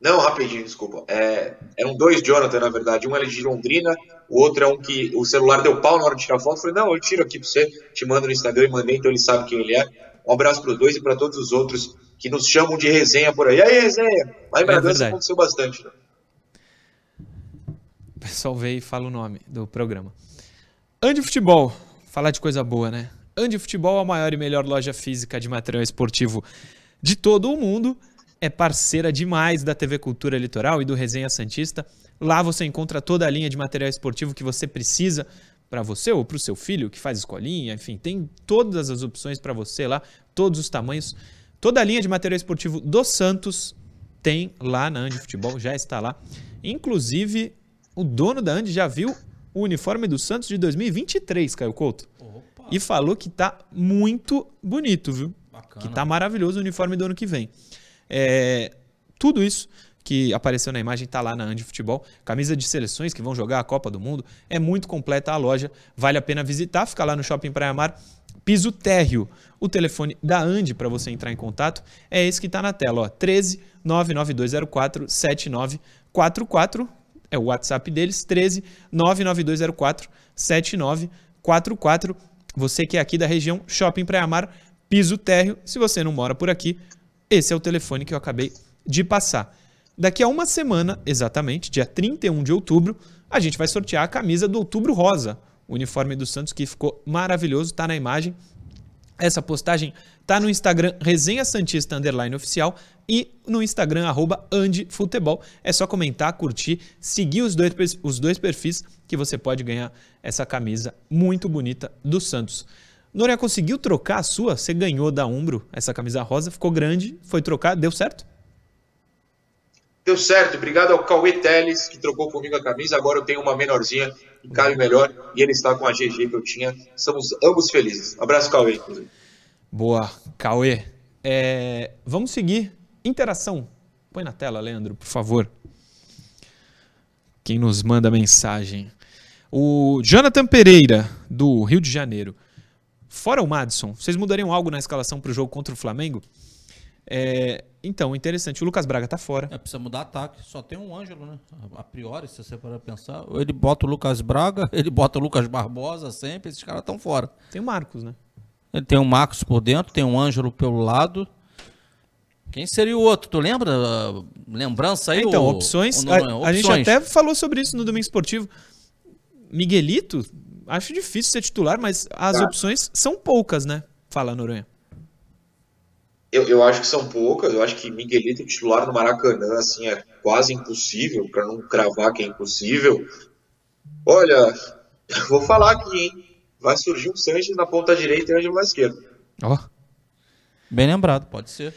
Não, rapidinho, desculpa. É, eram dois Jonathan, na verdade. Um é de Londrina, o outro é um que o celular deu pau na hora de tirar foto. Falei, não, eu tiro aqui pra você, te mando no Instagram e mandei, então ele sabe quem ele é. Um abraço para os dois e para todos os outros que nos chamam de resenha por aí. E aí, resenha? Lá em Bragança é aconteceu bastante. Né? pessoal vê e fala o nome do programa. Andi Futebol, falar de coisa boa, né? Andi Futebol, a maior e melhor loja física de material esportivo de todo o mundo, é parceira demais da TV Cultura Litoral e do Resenha Santista. Lá você encontra toda a linha de material esportivo que você precisa para você ou para o seu filho que faz escolinha, enfim, tem todas as opções para você lá, todos os tamanhos. Toda a linha de material esportivo do Santos tem lá na Andi Futebol, já está lá. Inclusive, o dono da Andi já viu o uniforme do Santos de 2023, Caio Couto. Opa. E falou que tá muito bonito, viu? Bacana. Que tá maravilhoso o uniforme do ano que vem. É, tudo isso que apareceu na imagem está lá na Andi Futebol. Camisa de seleções que vão jogar a Copa do Mundo. É muito completa a loja. Vale a pena visitar. Fica lá no Shopping Praia Mar, piso térreo. O telefone da Andi para você entrar em contato é esse que está na tela, ó, 13 99204 7944. É o WhatsApp deles, 13 99204 7944. Você que é aqui da região Shopping Praia Mar, piso térreo. Se você não mora por aqui, esse é o telefone que eu acabei de passar. Daqui a uma semana, exatamente, dia 31 de outubro, a gente vai sortear a camisa do Outubro Rosa, o uniforme do Santos que ficou maravilhoso, está na imagem. Essa postagem tá no Instagram Resenha Santista Underline Oficial e no Instagram arroba Andifutebol. É só comentar, curtir, seguir os dois, os dois perfis que você pode ganhar essa camisa muito bonita do Santos. Noria conseguiu trocar a sua? Você ganhou da Umbro essa camisa rosa, ficou grande, foi trocar, deu certo? Deu certo, obrigado ao Cauê Teles, que trocou comigo a camisa. Agora eu tenho uma menorzinha cabe melhor e ele está com a GG que eu tinha. Estamos ambos felizes. Abraço, Cauê. Boa, Cauê. É, vamos seguir. Interação. Põe na tela, Leandro, por favor. Quem nos manda mensagem? O Jonathan Pereira, do Rio de Janeiro. Fora o Madison, vocês mudariam algo na escalação para o jogo contra o Flamengo? É, então, interessante. O Lucas Braga tá fora. É, precisa mudar ataque. Só tem um Ângelo, né? A priori, se você for pensar. Ele bota o Lucas Braga, ele bota o Lucas Barbosa sempre. Esses caras estão fora. Tem o Marcos, né? Ele tem o Marcos por dentro, tem o Ângelo pelo lado. Quem seria o outro? Tu lembra? Lembrança aí? Então, opções, a, opções. A gente até falou sobre isso no Domingo Esportivo. Miguelito, acho difícil ser titular, mas as tá. opções são poucas, né? Fala, Noronha. Eu, eu acho que são poucas. Eu acho que Miguelito titular no Maracanã assim, é quase impossível, para não cravar que é impossível. Olha, vou falar aqui, hein? Vai surgir um Sanches na ponta direita e Ângelo na esquerda. Ó. Oh. Bem lembrado, pode ser.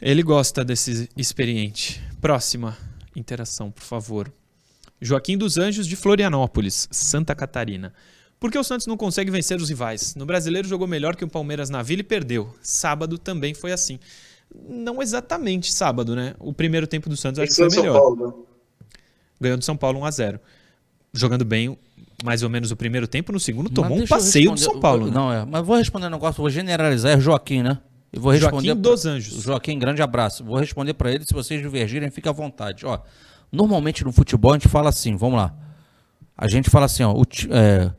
Ele gosta desse experiente. Próxima interação, por favor. Joaquim dos Anjos de Florianópolis, Santa Catarina. Por que o Santos não consegue vencer os rivais? No brasileiro jogou melhor que o Palmeiras na Vila e perdeu. Sábado também foi assim. Não exatamente sábado, né? O primeiro tempo do Santos acho que foi melhor. Paulo, né? Ganhou do São Paulo 1 a 0 Jogando bem mais ou menos o primeiro tempo, no segundo tomou um passeio do São Paulo. Né? Não, é. Mas vou responder um negócio, vou generalizar, é Joaquim, né? Eu vou responder Joaquim dos Anjos. Joaquim, grande abraço. Vou responder para ele, se vocês divergirem, fica à vontade. Ó, normalmente no futebol a gente fala assim, vamos lá. A gente fala assim, ó, o, é,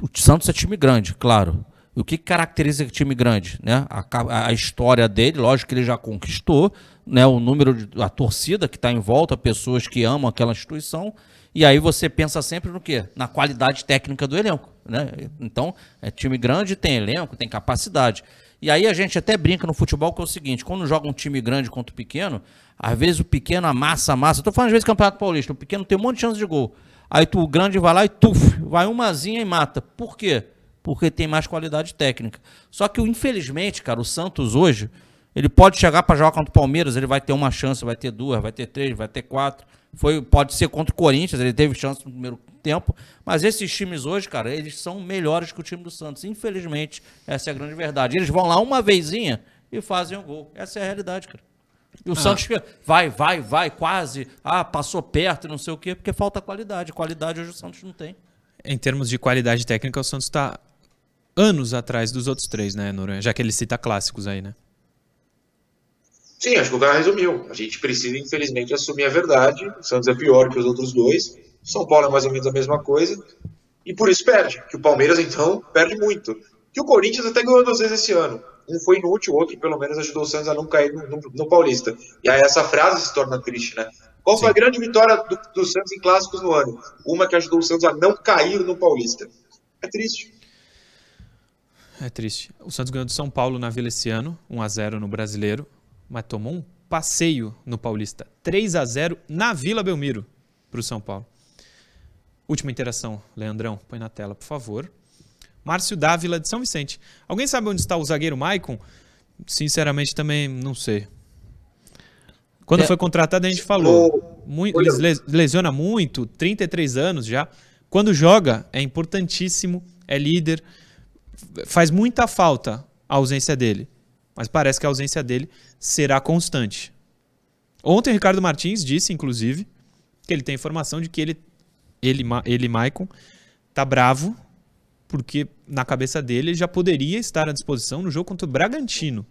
o Santos é time grande, claro. E o que caracteriza time grande? Né? A, a, história dele, lógico que ele já conquistou, né? o número de a torcida que está em volta, pessoas que amam aquela instituição. E aí você pensa sempre no quê? Na qualidade técnica do elenco. Né? Então, é time grande, tem elenco, tem capacidade. E aí a gente até brinca no futebol que é o seguinte: quando joga um time grande contra o pequeno, às vezes o pequeno amassa, amassa. Estou falando às vezes Campeonato Paulista, o pequeno tem um monte de chance de gol. Aí tu, o grande vai lá e tuf, vai umazinha e mata. Por quê? Porque tem mais qualidade técnica. Só que, infelizmente, cara, o Santos hoje, ele pode chegar para jogar contra o Palmeiras, ele vai ter uma chance, vai ter duas, vai ter três, vai ter quatro. Foi, pode ser contra o Corinthians, ele teve chance no primeiro tempo. Mas esses times hoje, cara, eles são melhores que o time do Santos. Infelizmente, essa é a grande verdade. Eles vão lá uma vezinha e fazem o gol. Essa é a realidade, cara. E o ah. Santos vai, vai, vai, quase. Ah, passou perto, não sei o quê, porque falta qualidade. Qualidade hoje o Santos não tem. Em termos de qualidade técnica, o Santos está anos atrás dos outros três, né, Noronha? Já que ele cita clássicos aí, né? Sim, acho que o cara resumiu. A gente precisa, infelizmente, assumir a verdade. O Santos é pior que os outros dois. O São Paulo é mais ou menos a mesma coisa. E por isso perde. Que o Palmeiras, então, perde muito. Que o Corinthians até ganhou duas vezes esse ano um foi inútil, o outro pelo menos ajudou o Santos a não cair no, no, no, Paulista. E aí essa frase se torna triste, né? Qual foi a grande vitória do, do Santos em clássicos no ano? Uma que ajudou o Santos a não cair no Paulista. É triste. É triste. O Santos ganhou do São Paulo na Vila esse ano, 1x0 no Brasileiro, mas tomou um passeio no Paulista. 3 a 0 na Vila Belmiro para o São Paulo. Última interação, Leandrão, põe na tela, por favor. Márcio Dávila de São Vicente. Alguém sabe onde está o zagueiro Maicon? Sinceramente, também não sei. Quando É. foi contratado, a gente falou. Muito, les- lesiona muito, 33 anos já. Quando joga, é importantíssimo, é líder. Faz muita falta a ausência dele. Mas parece que a ausência dele será constante. Ontem, o Ricardo Martins disse, inclusive, que ele tem informação de que ele, ele, ele Maicon, tá bravo porque na cabeça dele ele já poderia estar à disposição no jogo contra o Bragantino.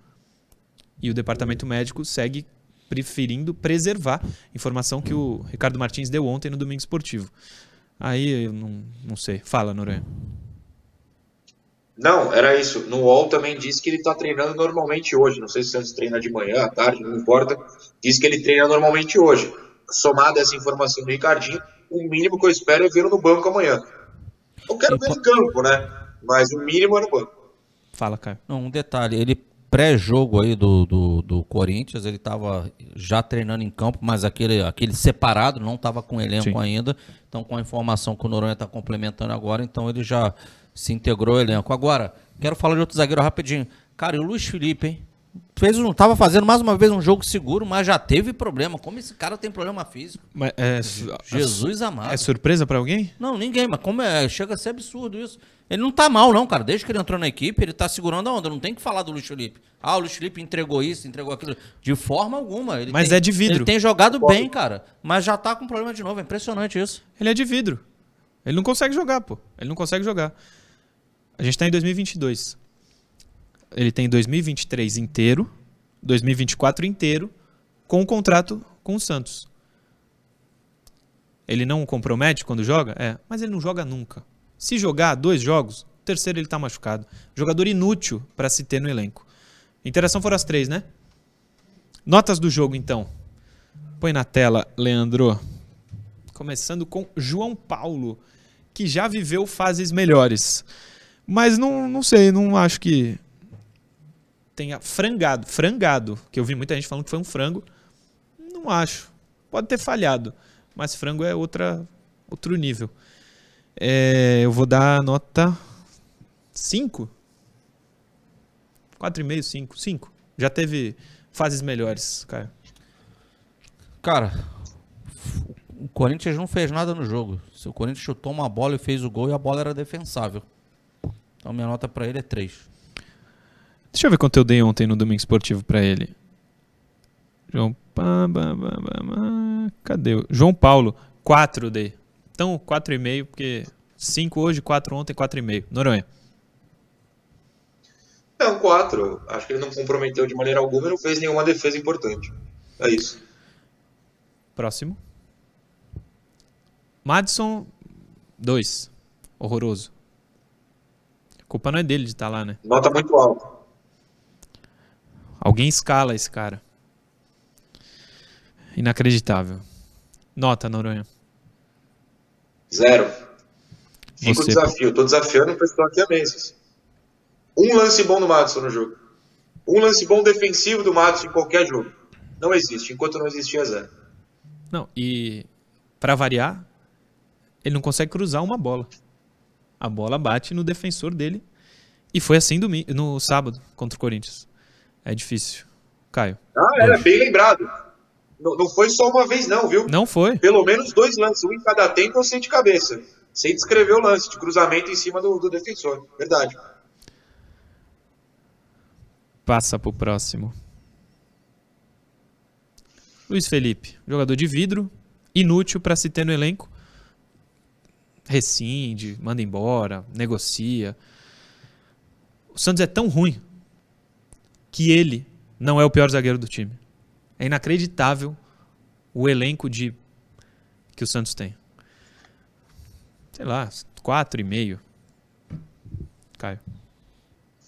E o departamento médico segue preferindo preservar informação que o Ricardo Martins deu ontem no Domingo Esportivo. Aí eu não, não sei. Fala, Noronha. Não, era isso. No UOL também disse que ele está treinando normalmente hoje. Não sei se o Santos treina de manhã, à tarde, não importa. Diz que ele treina normalmente hoje. Somada essa informação do Ricardinho, o mínimo que eu espero é vê-lo no banco amanhã. Eu quero ver em campo, né? Mas o mínimo é no banco. Fala, Caio. Não, um detalhe, ele pré-jogo aí do, do, do Corinthians, ele estava já treinando em campo, mas aquele, aquele separado, não estava com elenco Sim. ainda. Então, com a informação que o Noronha está complementando agora, então ele já se integrou ao elenco. Agora, quero falar de outro zagueiro rapidinho. Cara, e o Luiz Felipe, hein? Fez um, tava fazendo mais uma vez um jogo seguro, mas já teve problema. Como esse cara tem problema físico? Mas é, Jesus amado. é surpresa pra alguém? Não, ninguém, mas como é, chega a ser absurdo isso. Ele não tá mal, não, cara. Desde que ele entrou na equipe, ele tá segurando a onda. Não tem que falar do Luiz Felipe. Ah, o Luiz Felipe entregou isso, entregou aquilo. De forma alguma. Ele Mas tem- é de vidro. Ele tem jogado bem, cara. Mas já tá com problema de novo. É impressionante isso. Ele é de vidro. Ele não consegue jogar, pô. Ele não consegue jogar. A gente tá em 2022. Ele tem 2023 inteiro, 2024 inteiro, com o contrato com o Santos. Ele não compromete quando joga? É, mas ele não joga nunca. Se jogar dois jogos, terceiro ele tá machucado. Jogador inútil para se ter no elenco. Interação foram as três, né? Notas do jogo, então. Põe na tela, Leandro. Começando com João Paulo, que já viveu fases melhores. Mas não, não sei, não acho que tenha frangado. Frangado, que eu vi muita gente falando que foi um frango. Não acho. Pode ter falhado, mas frango é outra, outro nível. É, eu vou dar nota 5. 4,5, 5. 5. Já teve fases melhores, Caio. Cara, o Corinthians não fez nada no jogo. Se o Corinthians chutou uma bola e fez o gol e a bola era defensável. Então minha nota pra ele é 3. Deixa eu ver quanto eu dei ontem no Domingo Esportivo pra ele. João. Cadê? o- João Paulo, 4 eu dei. Então, 4,5, porque 5 hoje, 4 ontem, 4,5. Noronha. É um 4. Acho que ele não comprometeu de maneira alguma e não fez nenhuma defesa importante. É isso. Próximo. Madison, 2. Horroroso. A culpa não é dele de estar lá, né? Nota muito alta. Alguém escala esse cara. Inacreditável. Nota, Noronha. Zero. Fica Você, o desafio. Tô desafiando o pessoal aqui há meses. Um lance bom do Madison no jogo. Um lance bom defensivo do Madison em qualquer jogo. Não existe. Enquanto não existia, zero. Não, e pra variar, ele não consegue cruzar uma bola. A bola bate no defensor dele. E foi assim no sábado contra o Corinthians. É difícil. Caio. Ah, era bem lembrado. Não, não foi só uma vez, não, viu? Não foi. Pelo menos dois lances. Um em cada tempo eu sei de cabeça. Sem descrever o lance de cruzamento em cima do, do defensor. Verdade. Passa pro próximo. Luiz Felipe, jogador de vidro, inútil para se ter no elenco. Rescinde, manda embora, negocia. O Santos é tão ruim que ele não é o pior zagueiro do time. É inacreditável o elenco de que o Santos tem. Sei lá, quatro e meio. Caio.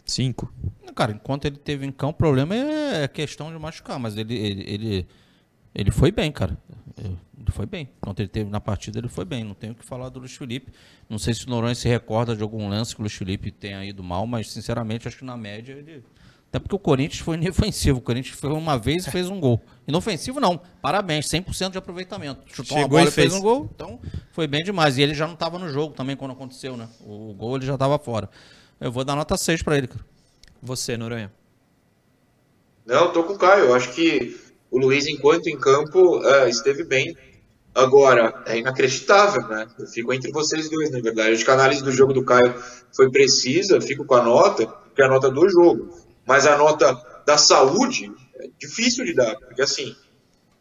Cinco. Cara, enquanto ele teve em campo, o problema é questão de machucar, mas ele, ele, ele, ele foi bem, cara. Ele foi bem. Quando ele teve na partida, ele foi bem. Não tenho o que falar do Luiz Felipe. Não sei se o Noronha se recorda de algum lance que o Luiz Felipe tenha ido mal, mas sinceramente acho que na média ele. Até porque o Corinthians foi inofensivo. O Corinthians foi uma vez e fez um gol. Inofensivo não. Parabéns, 100% de aproveitamento. Chutou Chegou uma bola e fez fez. um gol. Então foi bem demais. E ele já não estava no jogo também quando aconteceu, né? O gol ele já estava fora. Eu vou dar nota 6 para ele, cara. Você, Noronha. Não, tô com o Caio. Eu acho que o Luiz, enquanto em campo, é, esteve bem. Agora, é inacreditável, né? Eu fico entre vocês dois, na verdade. Acho que a análise do jogo do Caio foi precisa, fico com a nota, que é a nota do jogo. Mas a nota da saúde é difícil de dar, porque assim,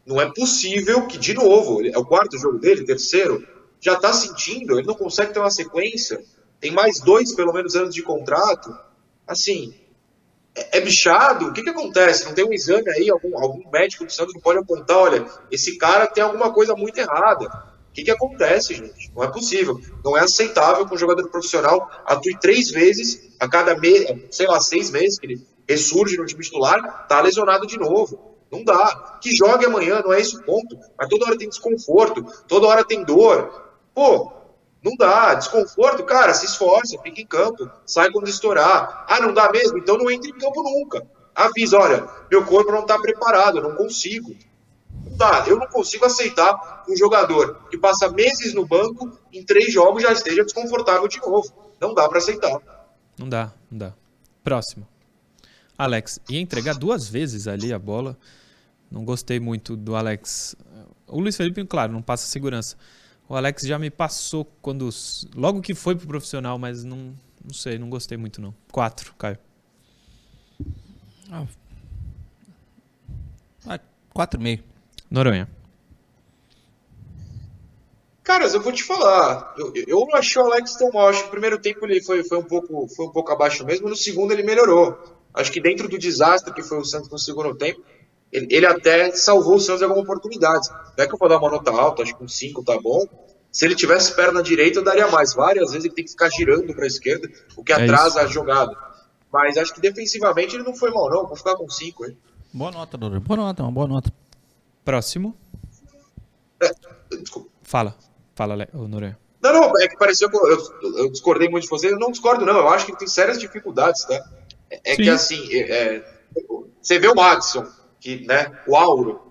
não é possível que, de novo, é o quarto jogo dele, terceiro, já tá sentindo, ele não consegue ter uma sequência, tem mais dois, pelo menos, anos de contrato. Assim, é, é bichado? O que, que acontece? Não tem um exame aí? Algum, algum médico do Santos não pode apontar? Olha, esse cara tem alguma coisa muito errada. O que, que acontece, gente? Não é possível. Não é aceitável que um jogador profissional atue três vezes a cada mês, sei lá, seis meses que ele ressurge no time titular, tá lesionado de novo. Não dá. Que jogue amanhã, não é esse o ponto. Mas toda hora tem desconforto, toda hora tem dor. Pô, não dá, desconforto, cara, se esforça, fica em campo, sai quando estourar. Ah, não dá mesmo? Então não entre em campo nunca. Avisa, olha, meu corpo não está preparado, eu não consigo. Não dá, eu não consigo aceitar um jogador que passa meses no banco, em três jogos já esteja desconfortável de novo. Não dá para aceitar. Não dá, não dá. Próximo. Alex, ia entregar duas vezes ali a bola. Não gostei muito do Alex. O Luiz Felipe, claro, não passa segurança. O Alex já me passou quando. Logo que foi pro profissional, mas não, não sei, não gostei muito não. Quatro, Caio. Ah, 4,5. Noronha. Caras, eu vou te falar, eu, eu não achei o Alex tão mal. Acho que no primeiro tempo ele foi, foi, um pouco, foi um pouco abaixo mesmo, no segundo ele melhorou. Acho que dentro do desastre que foi o Santos no segundo tempo, ele, ele até salvou o Santos de algumas oportunidades. Não é que eu vou dar uma nota alta, acho que um 5 tá bom. Se ele tivesse perna direita, eu daria mais. Várias vezes ele tem que ficar girando para a esquerda, o que É atrasa a jogada. Mas acho que defensivamente ele não foi mal, não. Vou ficar com 5 aí. Boa nota, Douro. Boa nota, uma boa nota. Próximo. Desculpa. Fala. Fala, Noronha. Não, não, é que pareceu que eu, eu- eu discordei muito de você. Eu não discordo, não. Eu acho que ele tem sérias dificuldades, tá? É, é Sim. que assim, é- é, você vê o Madison, que, né, o Auro,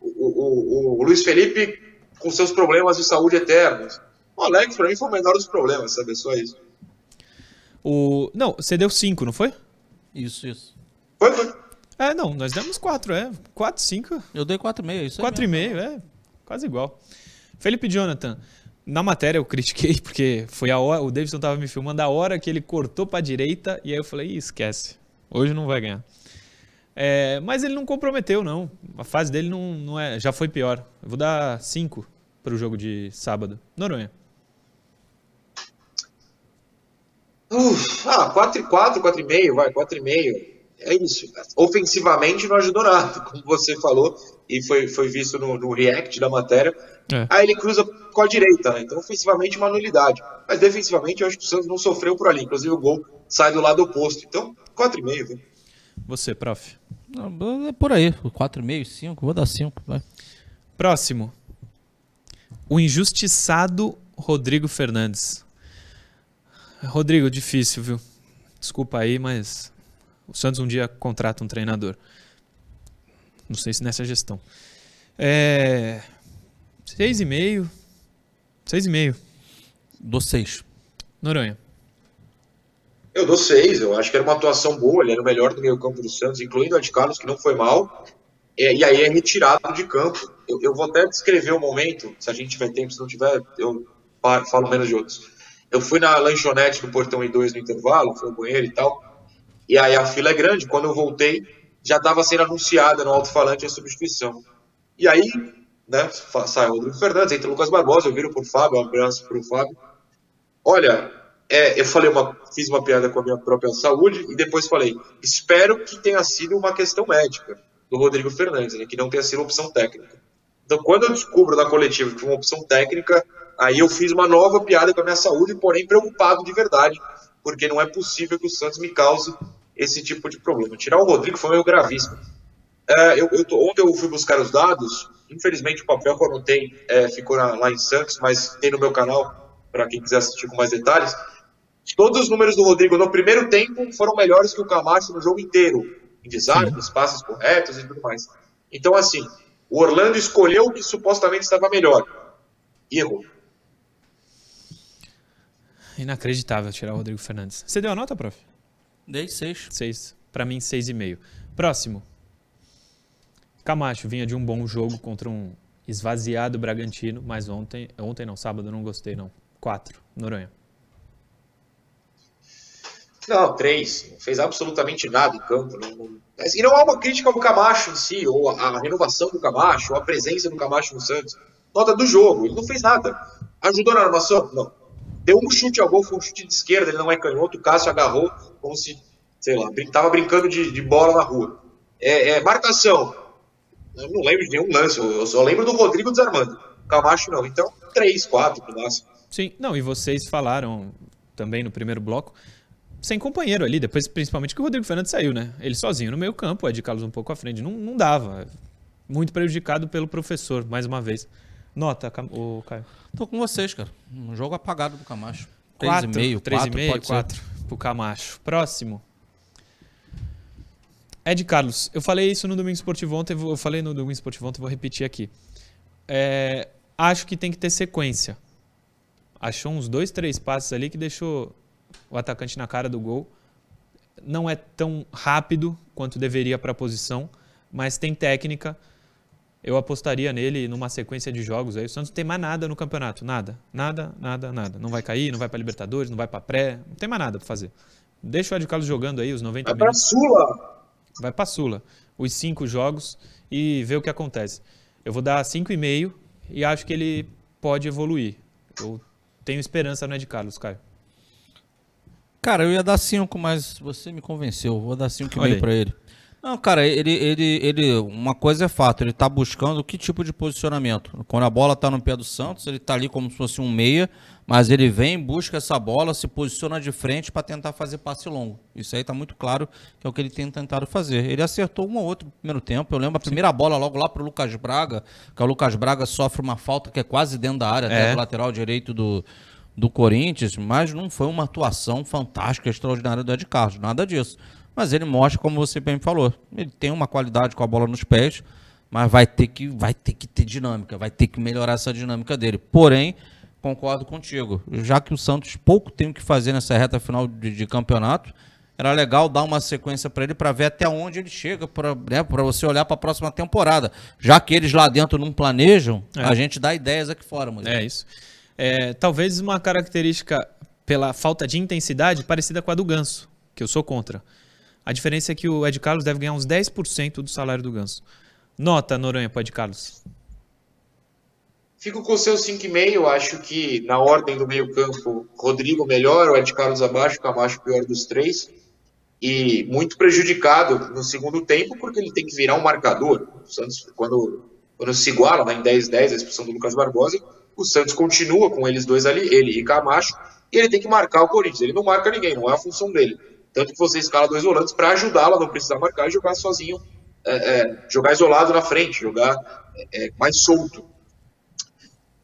o, o, o- Luiz Felipe com seus problemas de saúde eternos. O Alex, pra mim, foi o menor dos problemas, sabe? Só isso. O... Não, você deu cinco, não foi? Isso, isso. Foi, foi. É, não, nós demos quatro, é. Quatro, cinco. Eu dei 4,5. Isso aí Quatro e meio, é. Quase igual. Felipe Jonathan. Na matéria eu critiquei, porque foi a hora, o Davidson tava me filmando a hora que ele cortou pra direita, e aí eu falei, esquece, hoje não vai ganhar. É, mas ele não comprometeu, não. A fase dele não, não é, já foi pior. Eu vou dar 5 pro jogo de sábado. Noronha. Uf, ah, 4 e 4, 4 e meio, vai, 4 e meio. É isso. Ofensivamente não ajudou nada, como você falou, e foi, foi visto no, no react da matéria. É. Aí ele cruza com a direita, né? Então, ofensivamente, uma nulidade. Mas defensivamente, eu acho que o Santos não sofreu por ali. Inclusive, o gol sai do lado oposto. Então, 4,5, viu? Você, prof. Não, É por aí. 4,5, 5. Vou dar 5. Vai. Próximo. O injustiçado Rodrigo Fernandes. Rodrigo, difícil, viu? Desculpa aí, mas o Santos um dia contrata um treinador. Não sei se nessa gestão. É. Seis e meio. Seis e meio. Dou 6. Noronha. Eu dou 6. Eu acho que era uma atuação boa. Ele era o melhor do meio campo do Santos, incluindo o de Carlos, que não foi mal. É, e aí é retirado de campo. Eu, eu vou até descrever o momento. Se a gente tiver tempo, se não tiver, eu falo menos de outros. Eu fui na lanchonete do Portão I2 no intervalo, fui ao banheiro e tal. E aí a fila é grande. Quando eu voltei, já estava sendo anunciada no alto-falante a substituição. E aí, né, sai o Rodrigo Fernandes, entra Lucas Barbosa, eu viro pro Fábio, um abraço pro Fábio. Olha, é, eu falei uma, fiz uma piada com a minha própria saúde e depois falei, espero que tenha sido uma questão médica do Rodrigo Fernandes, né, que não tenha sido opção técnica. Então, quando eu descubro na coletiva que foi uma opção técnica, aí eu fiz uma nova piada com a minha saúde, porém preocupado de verdade, porque não é possível que o Santos me cause esse tipo de problema. Tirar o Rodrigo foi meio gravíssimo. É, eu, eu ontem eu fui buscar os dados Infelizmente o papel que eu anotei é, ficou na, lá em Santos, mas tem no meu canal para quem quiser assistir com mais detalhes. Todos os números do Rodrigo no primeiro tempo foram melhores que o Camacho no jogo inteiro, em desarmes, passes corretos e tudo mais. Então, assim, o Orlando escolheu o que supostamente estava melhor e errou. Inacreditável tirar o Rodrigo Fernandes. Você deu a nota, prof? Dei seis. Seis. Para mim, seis e meio. Próximo. Camacho vinha de um bom jogo contra um esvaziado Bragantino, mas ontem, ontem não, sábado não gostei não. Quatro. Noronha. Não, três. Não fez absolutamente nada em campo. Não, não... E não há uma crítica ao Camacho em si, ou a renovação do Camacho, ou a presença do Camacho no Santos. Nota do jogo, ele não fez nada. Ajudou na armação? Não. Deu um chute ao gol, foi um chute de esquerda, ele não é canhoto, o Cássio agarrou como se, sei lá, tava brincando de, de bola na rua. É, é, marcação. Eu não lembro de nenhum lance, eu só lembro do Rodrigo desarmando. Camacho não. Então, três, quatro no máximo. Sim, não, e vocês falaram também no primeiro bloco sem companheiro ali, depois principalmente que o Rodrigo Fernandes saiu, né? Ele sozinho no meio campo, o Ed Carlos um pouco à frente, não, não dava. Muito prejudicado pelo professor, mais uma vez. Nota, o Caio. Tô com vocês, cara. Um jogo apagado do Camacho. 3,5, 3,5, 4 pro Camacho. Próximo. Ed Carlos, eu falei isso no Domingo Esportivo ontem, eu falei no Domingo Esportivo ontem, vou repetir aqui. É, acho que tem que ter sequência. Achou uns dois, três passes ali que deixou o atacante na cara do gol. Não é tão rápido quanto deveria para a posição, mas tem técnica. Eu apostaria nele numa sequência de jogos. Aí o Santos não tem mais nada no campeonato, nada, nada, nada, nada. Não vai cair, não vai para Libertadores, não vai para pré, não tem mais nada para fazer. Deixa o Ed Carlos jogando aí os 90 vai minutos. Vai para Sula. Vai para Sula. Os cinco jogos e ver o que acontece. Eu vou dar 5,5 e acho que ele pode evoluir. Eu tenho esperança no Ed Carlos, Caio. Cara, eu ia dar 5, mas você me convenceu. Vou dar 5,5 para ele. Não, cara, ele, ele, ele. Uma coisa é fato, ele tá buscando que tipo de posicionamento. Quando a bola tá no pé do Santos, ele tá ali como se fosse um meia, mas ele vem, busca essa bola, se posiciona de frente para tentar fazer passe longo. Isso aí tá muito claro que é o que ele tem tentado fazer. Ele acertou um ou outro no primeiro tempo. Eu lembro a primeira Sim. bola logo lá pro Lucas Braga, que o Lucas Braga sofre uma falta que é quase dentro da área, é. até do lateral direito do, do Corinthians, mas não foi uma atuação fantástica, extraordinária do Ed Carlos, nada disso. Mas ele mostra, como você bem falou, ele tem uma qualidade com a bola nos pés, mas vai ter que, vai ter, que ter dinâmica, vai ter que melhorar essa dinâmica dele. Porém, concordo contigo, já que o Santos pouco tem o que fazer nessa reta final de, de campeonato, era legal dar uma sequência para ele para ver até onde ele chega, para né, você olhar para a próxima temporada. Já que eles lá dentro não planejam, é. a gente dá ideias aqui fora. Mas... É isso. É, talvez uma característica pela falta de intensidade parecida com a do Ganso, que eu sou contra. A diferença é que o Ed Carlos deve ganhar uns 10% do salário do Ganso. Nota, Noronha, para Ed Carlos. Fico com o seu 5,5. Acho que na ordem do meio-campo, Rodrigo melhor, o Ed Carlos abaixo, Camacho pior dos três. E muito prejudicado no segundo tempo, porque ele tem que virar um marcador. O Santos, quando, quando se iguala né, em 10-10 a expulsão do Lucas Barbosa, o Santos continua com eles dois ali, ele e Camacho, e ele tem que marcar o Corinthians. Ele não marca ninguém, não é a função dele. Tanto que você escala dois volantes para ajudá-la a não precisar marcar e jogar sozinho, é, é, jogar isolado na frente, jogar é, é mais solto.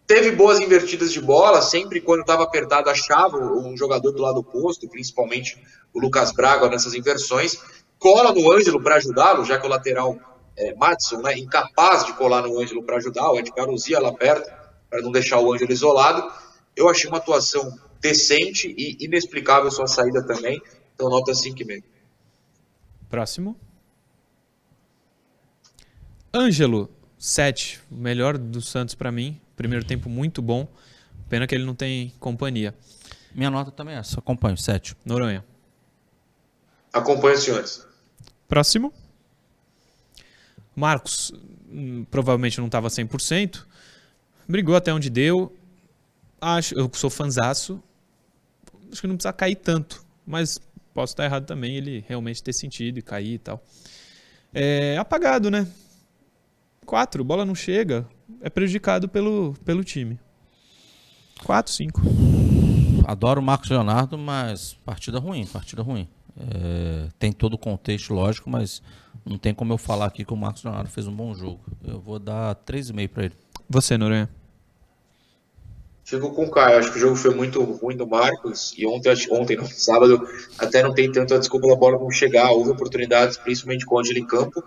Teve boas invertidas de bola, sempre quando estava apertado achava um jogador do lado oposto, principalmente o Lucas Braga nessas inversões. Cola no Ângelo para ajudá-lo, já que o lateral é, Matson, né, incapaz de colar no Ângelo para ajudar, o Ed Carlos ia lá perto para não deixar o Ângelo isolado. Eu achei uma atuação decente e inexplicável sua saída também. Então, nota 5,5. Próximo. Ângelo, 7. O melhor do Santos para mim. Primeiro tempo muito bom. Pena que ele não tem companhia. Minha nota também é essa. Acompanho, 7. Noronha. Acompanho, senhores. Próximo. Marcos, hum, provavelmente não estava 100%. Brigou até onde deu. Acho, eu sou fanzaço. Acho que não precisa cair tanto. Mas posso estar errado também, ele realmente ter sentido e cair e tal. É apagado, né? Quatro, bola não chega, é prejudicado pelo, pelo time. Quatro, cinco. Adoro o Marcos Leonardo, mas partida ruim, partida ruim. É, tem todo o contexto, lógico, mas Não tem como eu falar aqui que o Marcos Leonardo fez um bom jogo. Eu vou dar 3,5 para ele. Você, Noronha. Fico com o Caio, acho que o jogo foi muito ruim do Marcos e ontem, ontem no sábado, até não tem tanto a desculpa da bola não chegar, houve oportunidades, principalmente com o Angelo em campo,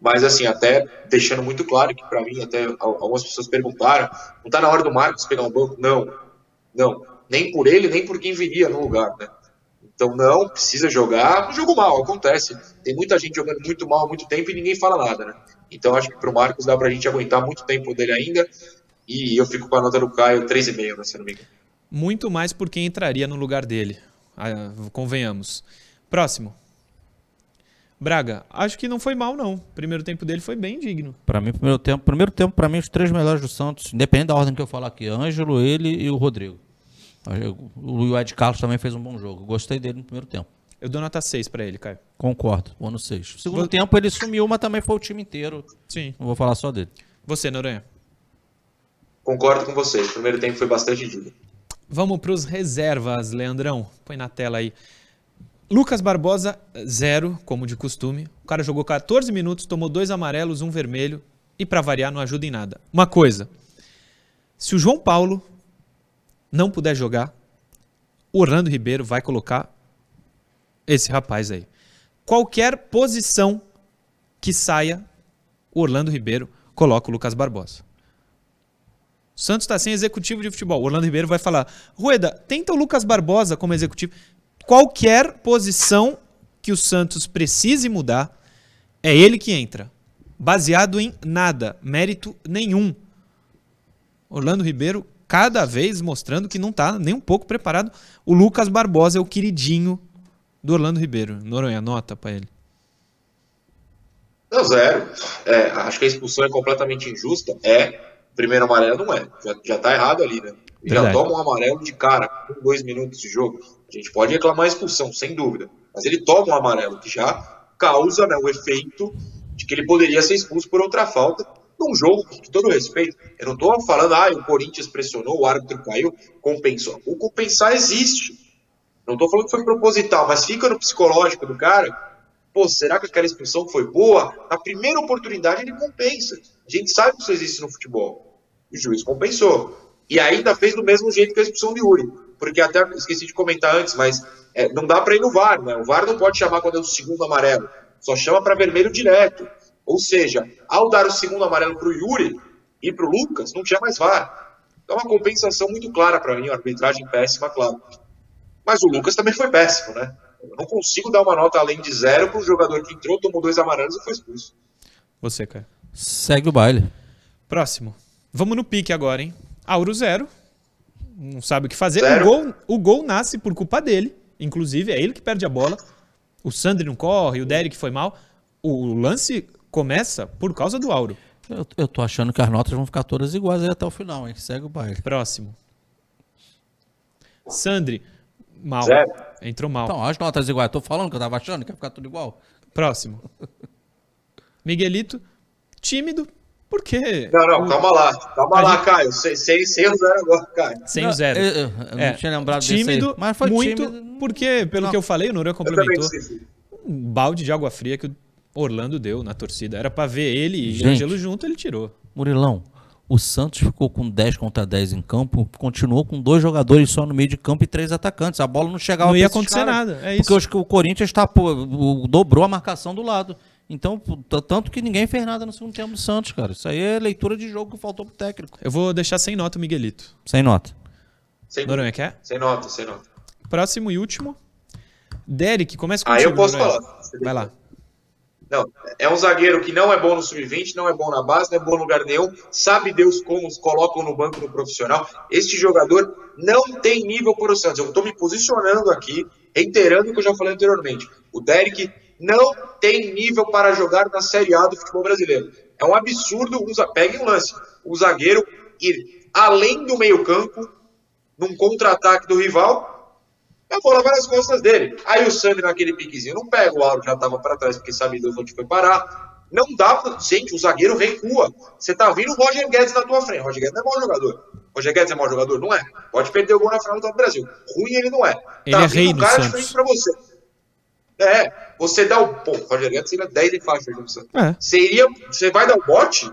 mas assim, até deixando muito claro que para mim, até algumas pessoas perguntaram, não tá na hora do Marcos pegar um banco? Não, não, nem por ele, nem por quem viria no lugar, né? Então não, precisa jogar, jogo mal, acontece, tem muita gente jogando muito mal há muito tempo e ninguém fala nada, né? Então acho que pro Marcos dá pra gente aguentar muito tempo dele ainda, e eu fico com a nota do Caio 3,5, né, se não me engano. Muito mais por quem entraria no lugar dele. Ah, convenhamos. Próximo. Braga, acho que não foi mal, não. O primeiro tempo dele foi bem digno. Para mim, primeiro tempo, primeiro tempo, para mim, os três melhores do Santos, independente da ordem que eu falar aqui, Ângelo, ele e o Rodrigo. O Ed Carlos também fez um bom jogo. Gostei dele no primeiro tempo. Eu dou nota 6 para ele, Caio. Concordo, vou no 6. Segundo vou... tempo ele sumiu, mas também foi o time inteiro. Sim. Não vou falar só dele. Você, Noronha? Concordo com você. O primeiro tempo foi bastante digno. Vamos para os reservas, Leandrão. Põe na tela aí. Lucas Barbosa, zero, como de costume. O cara jogou 14 minutos, tomou dois amarelos, um vermelho. E para variar, não ajuda em nada. Uma coisa: se o João Paulo não puder jogar, o Orlando Ribeiro vai colocar esse rapaz aí. Qualquer posição que saia, o Orlando Ribeiro coloca o Lucas Barbosa. O Santos está sem executivo de futebol. O Orlando Ribeiro vai falar: Rueda, tenta o Lucas Barbosa como executivo. Qualquer posição que o Santos precise mudar, é ele que entra. Baseado em nada, mérito nenhum. Orlando Ribeiro cada vez mostrando que não está nem um pouco preparado. O Lucas Barbosa é o queridinho do Orlando Ribeiro. Noronha, nota para ele. Não, zero. É, acho que a expulsão é completamente injusta. É, primeiro amarelo não é. Já, já tá errado ali, né? Já toma um amarelo de cara com dois minutos de jogo. A gente pode reclamar a expulsão, sem dúvida. Mas ele toma um amarelo que já causa né, o efeito de que ele poderia ser expulso por outra falta num jogo, com todo respeito. Eu não estou falando, ah, o Corinthians pressionou, o árbitro caiu, compensou. O compensar existe. Não estou falando que foi proposital, mas fica no psicológico do cara. Pô, será que aquela expulsão foi boa? Na primeira oportunidade ele compensa. A gente sabe que isso existe no futebol o juiz compensou. E ainda fez do mesmo jeito que a expulsão de Uri. Porque até esqueci de comentar antes, mas é, não dá para ir no VAR, né? O VAR não pode chamar quando é o segundo amarelo. Só chama para vermelho direto. Ou seja, ao dar o segundo amarelo para o Yuri e para o Lucas, não tinha mais VAR. Então, é uma compensação muito clara para mim, uma arbitragem péssima, claro. Mas o Lucas também foi péssimo, né? Eu não consigo dar uma nota além de zero para um jogador que entrou, tomou dois amarelos e foi expulso. Você, cara. Segue o baile. Próximo. Vamos no pique agora, hein? Auro zero. Não sabe o que fazer. O gol, o gol nasce por culpa dele. Inclusive, é ele que perde a bola. O Sandri não corre, o Derek foi mal. O lance começa por causa do Auro. Eu, eu tô achando que as notas vão ficar todas iguais aí até o final, hein? Segue o baile. Próximo. Sandri, mal. Zero. Entrou mal. Então, as notas iguais. Eu tô falando que eu tava achando que ia ficar tudo igual. Próximo. Miguelito, tímido, por quê? Não, não, calma lá. Calma lá, gente... Caio. Sem, sem, sem o zero agora, Caio. Sem o zero. Eu, eu, eu é. não tinha lembrado tímido, desse aí. Mas foi muito, tímido. porque, pelo não. que eu falei, o Noronha complementou. Um balde de água fria que o Orlando deu na torcida. Era para ver ele e gente, Angelo junto, ele tirou. Murilão, o Santos ficou com 10 contra 10 em campo, continuou com dois jogadores só no meio de campo e três atacantes. A bola não chegava Não ia acontecer nada, é isso. Porque o Corinthians tá, pô, dobrou a marcação do lado. Então, tanto que ninguém fez nada no segundo tempo do Santos, cara. Isso aí é leitura de jogo que faltou pro técnico. Eu vou deixar sem nota o Miguelito. Sem nota. Sem, Noronha, quer? Sem nota, sem nota. Próximo e último. Derek, começa com Aí eu posso Noronha. falar. Vai lá. Não, é um zagueiro que não é bom no sub-20, não é bom na base, não é bom em lugar nenhum, sabe Deus como os colocam no banco no profissional. Este jogador não tem nível para o Santos. Eu estou me posicionando aqui, reiterando o que eu já falei anteriormente. O Derek não tem nível para jogar na Série A do futebol brasileiro. É um absurdo, pegue um lance, o zagueiro ir além do meio-campo, num contra-ataque do rival, a bola vai nas costas dele. Aí o Sandro naquele piquezinho não pega, o Auro já estava para trás porque sabe Deus onde foi parar. Não dá pra... Gente, o zagueiro recua. Você tá vendo o Roger Guedes na tua frente. Roger Guedes não é mau jogador. Roger Guedes é mau jogador? Não é. Pode perder o gol na final do Brasil. Ruim ele não é. Ele tá é rei do cara de frente pra você. É, você dá o. Pô, o Roger Guedes seria 10 em faixa. É. Você iria. Você vai dar o bote?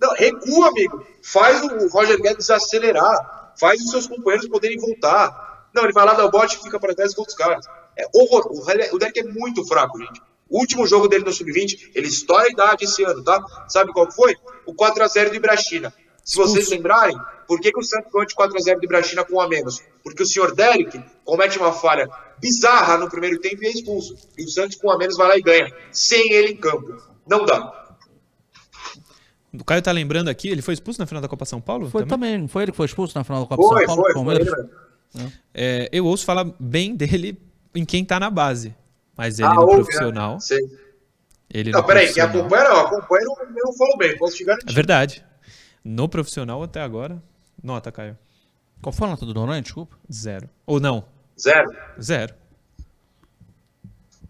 Não, recua, amigo. Faz o Roger Guedes acelerar. Faz os seus companheiros poderem voltar. Não, ele vai lá dar o bote e fica para trás com outros caras. É horror. O Derek é muito fraco, gente. O último jogo dele no Sub-20, ele estoura a idade esse ano, tá? Sabe qual foi? O 4x0 do Ibrachina. Se vocês lembrarem, por que, que o Santos ganhou de 4x0 do Ibrachina com um a menos? Porque o senhor Derek comete uma falha bizarra no primeiro tempo e é expulso. E o Santos com um a menos vai lá e ganha. Sem ele em campo. Não dá. O Caio tá lembrando aqui, ele foi expulso na final da Copa São Paulo? Foi também? também, não foi ele que foi expulso na final da Copa Foi, São Paulo? foi, foi. ele mesmo. É, eu ouço falar bem dele em quem tá na base. Mas ele Ah, no ouve, profissional. né? Sei. Ele Não, no peraí, quem acompanha não, acompanha não, não falou bem, posso te É garantir. verdade. No profissional até agora, nota, Caio. Qual foi a nota do Noronha? Desculpa. Zero. Ou não, Zero. zero.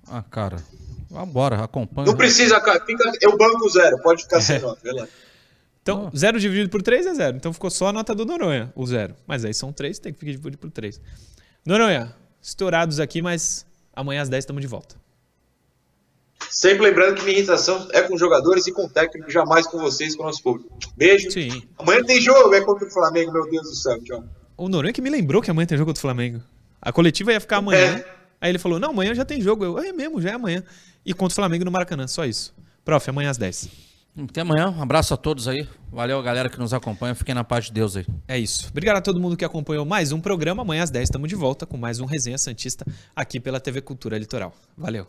Ah, cara. Vambora, acompanha. Não precisa, cara, fica, eu banco zero, pode ficar É. sem nota, relaxa. Então, zero dividido por três é zero. Então ficou só a nota do Noronha, o zero. Mas aí são três, tem que ficar dividido por três. Noronha, estourados aqui, mas amanhã às 10 estamos de volta. Sempre lembrando que minha irritação é com jogadores e com técnico, jamais com vocês, com o nosso público. Beijo. Sim. Amanhã tem jogo, é contra o Flamengo, meu Deus do céu, tchau. O Noronha que me lembrou que amanhã tem jogo do Flamengo. A coletiva ia ficar amanhã. É. Aí ele falou: não, amanhã já tem jogo. Eu, é mesmo, já é amanhã. E contra o Flamengo no Maracanã, só isso. Prof, amanhã às 10. Até amanhã. Um abraço a todos aí. Valeu, galera que nos acompanha. Fiquem na paz de Deus aí. É isso. Obrigado a todo mundo que acompanhou mais um programa. Amanhã às 10 estamos de volta com mais um Resenha Santista aqui pela TV Cultura Litoral. Valeu.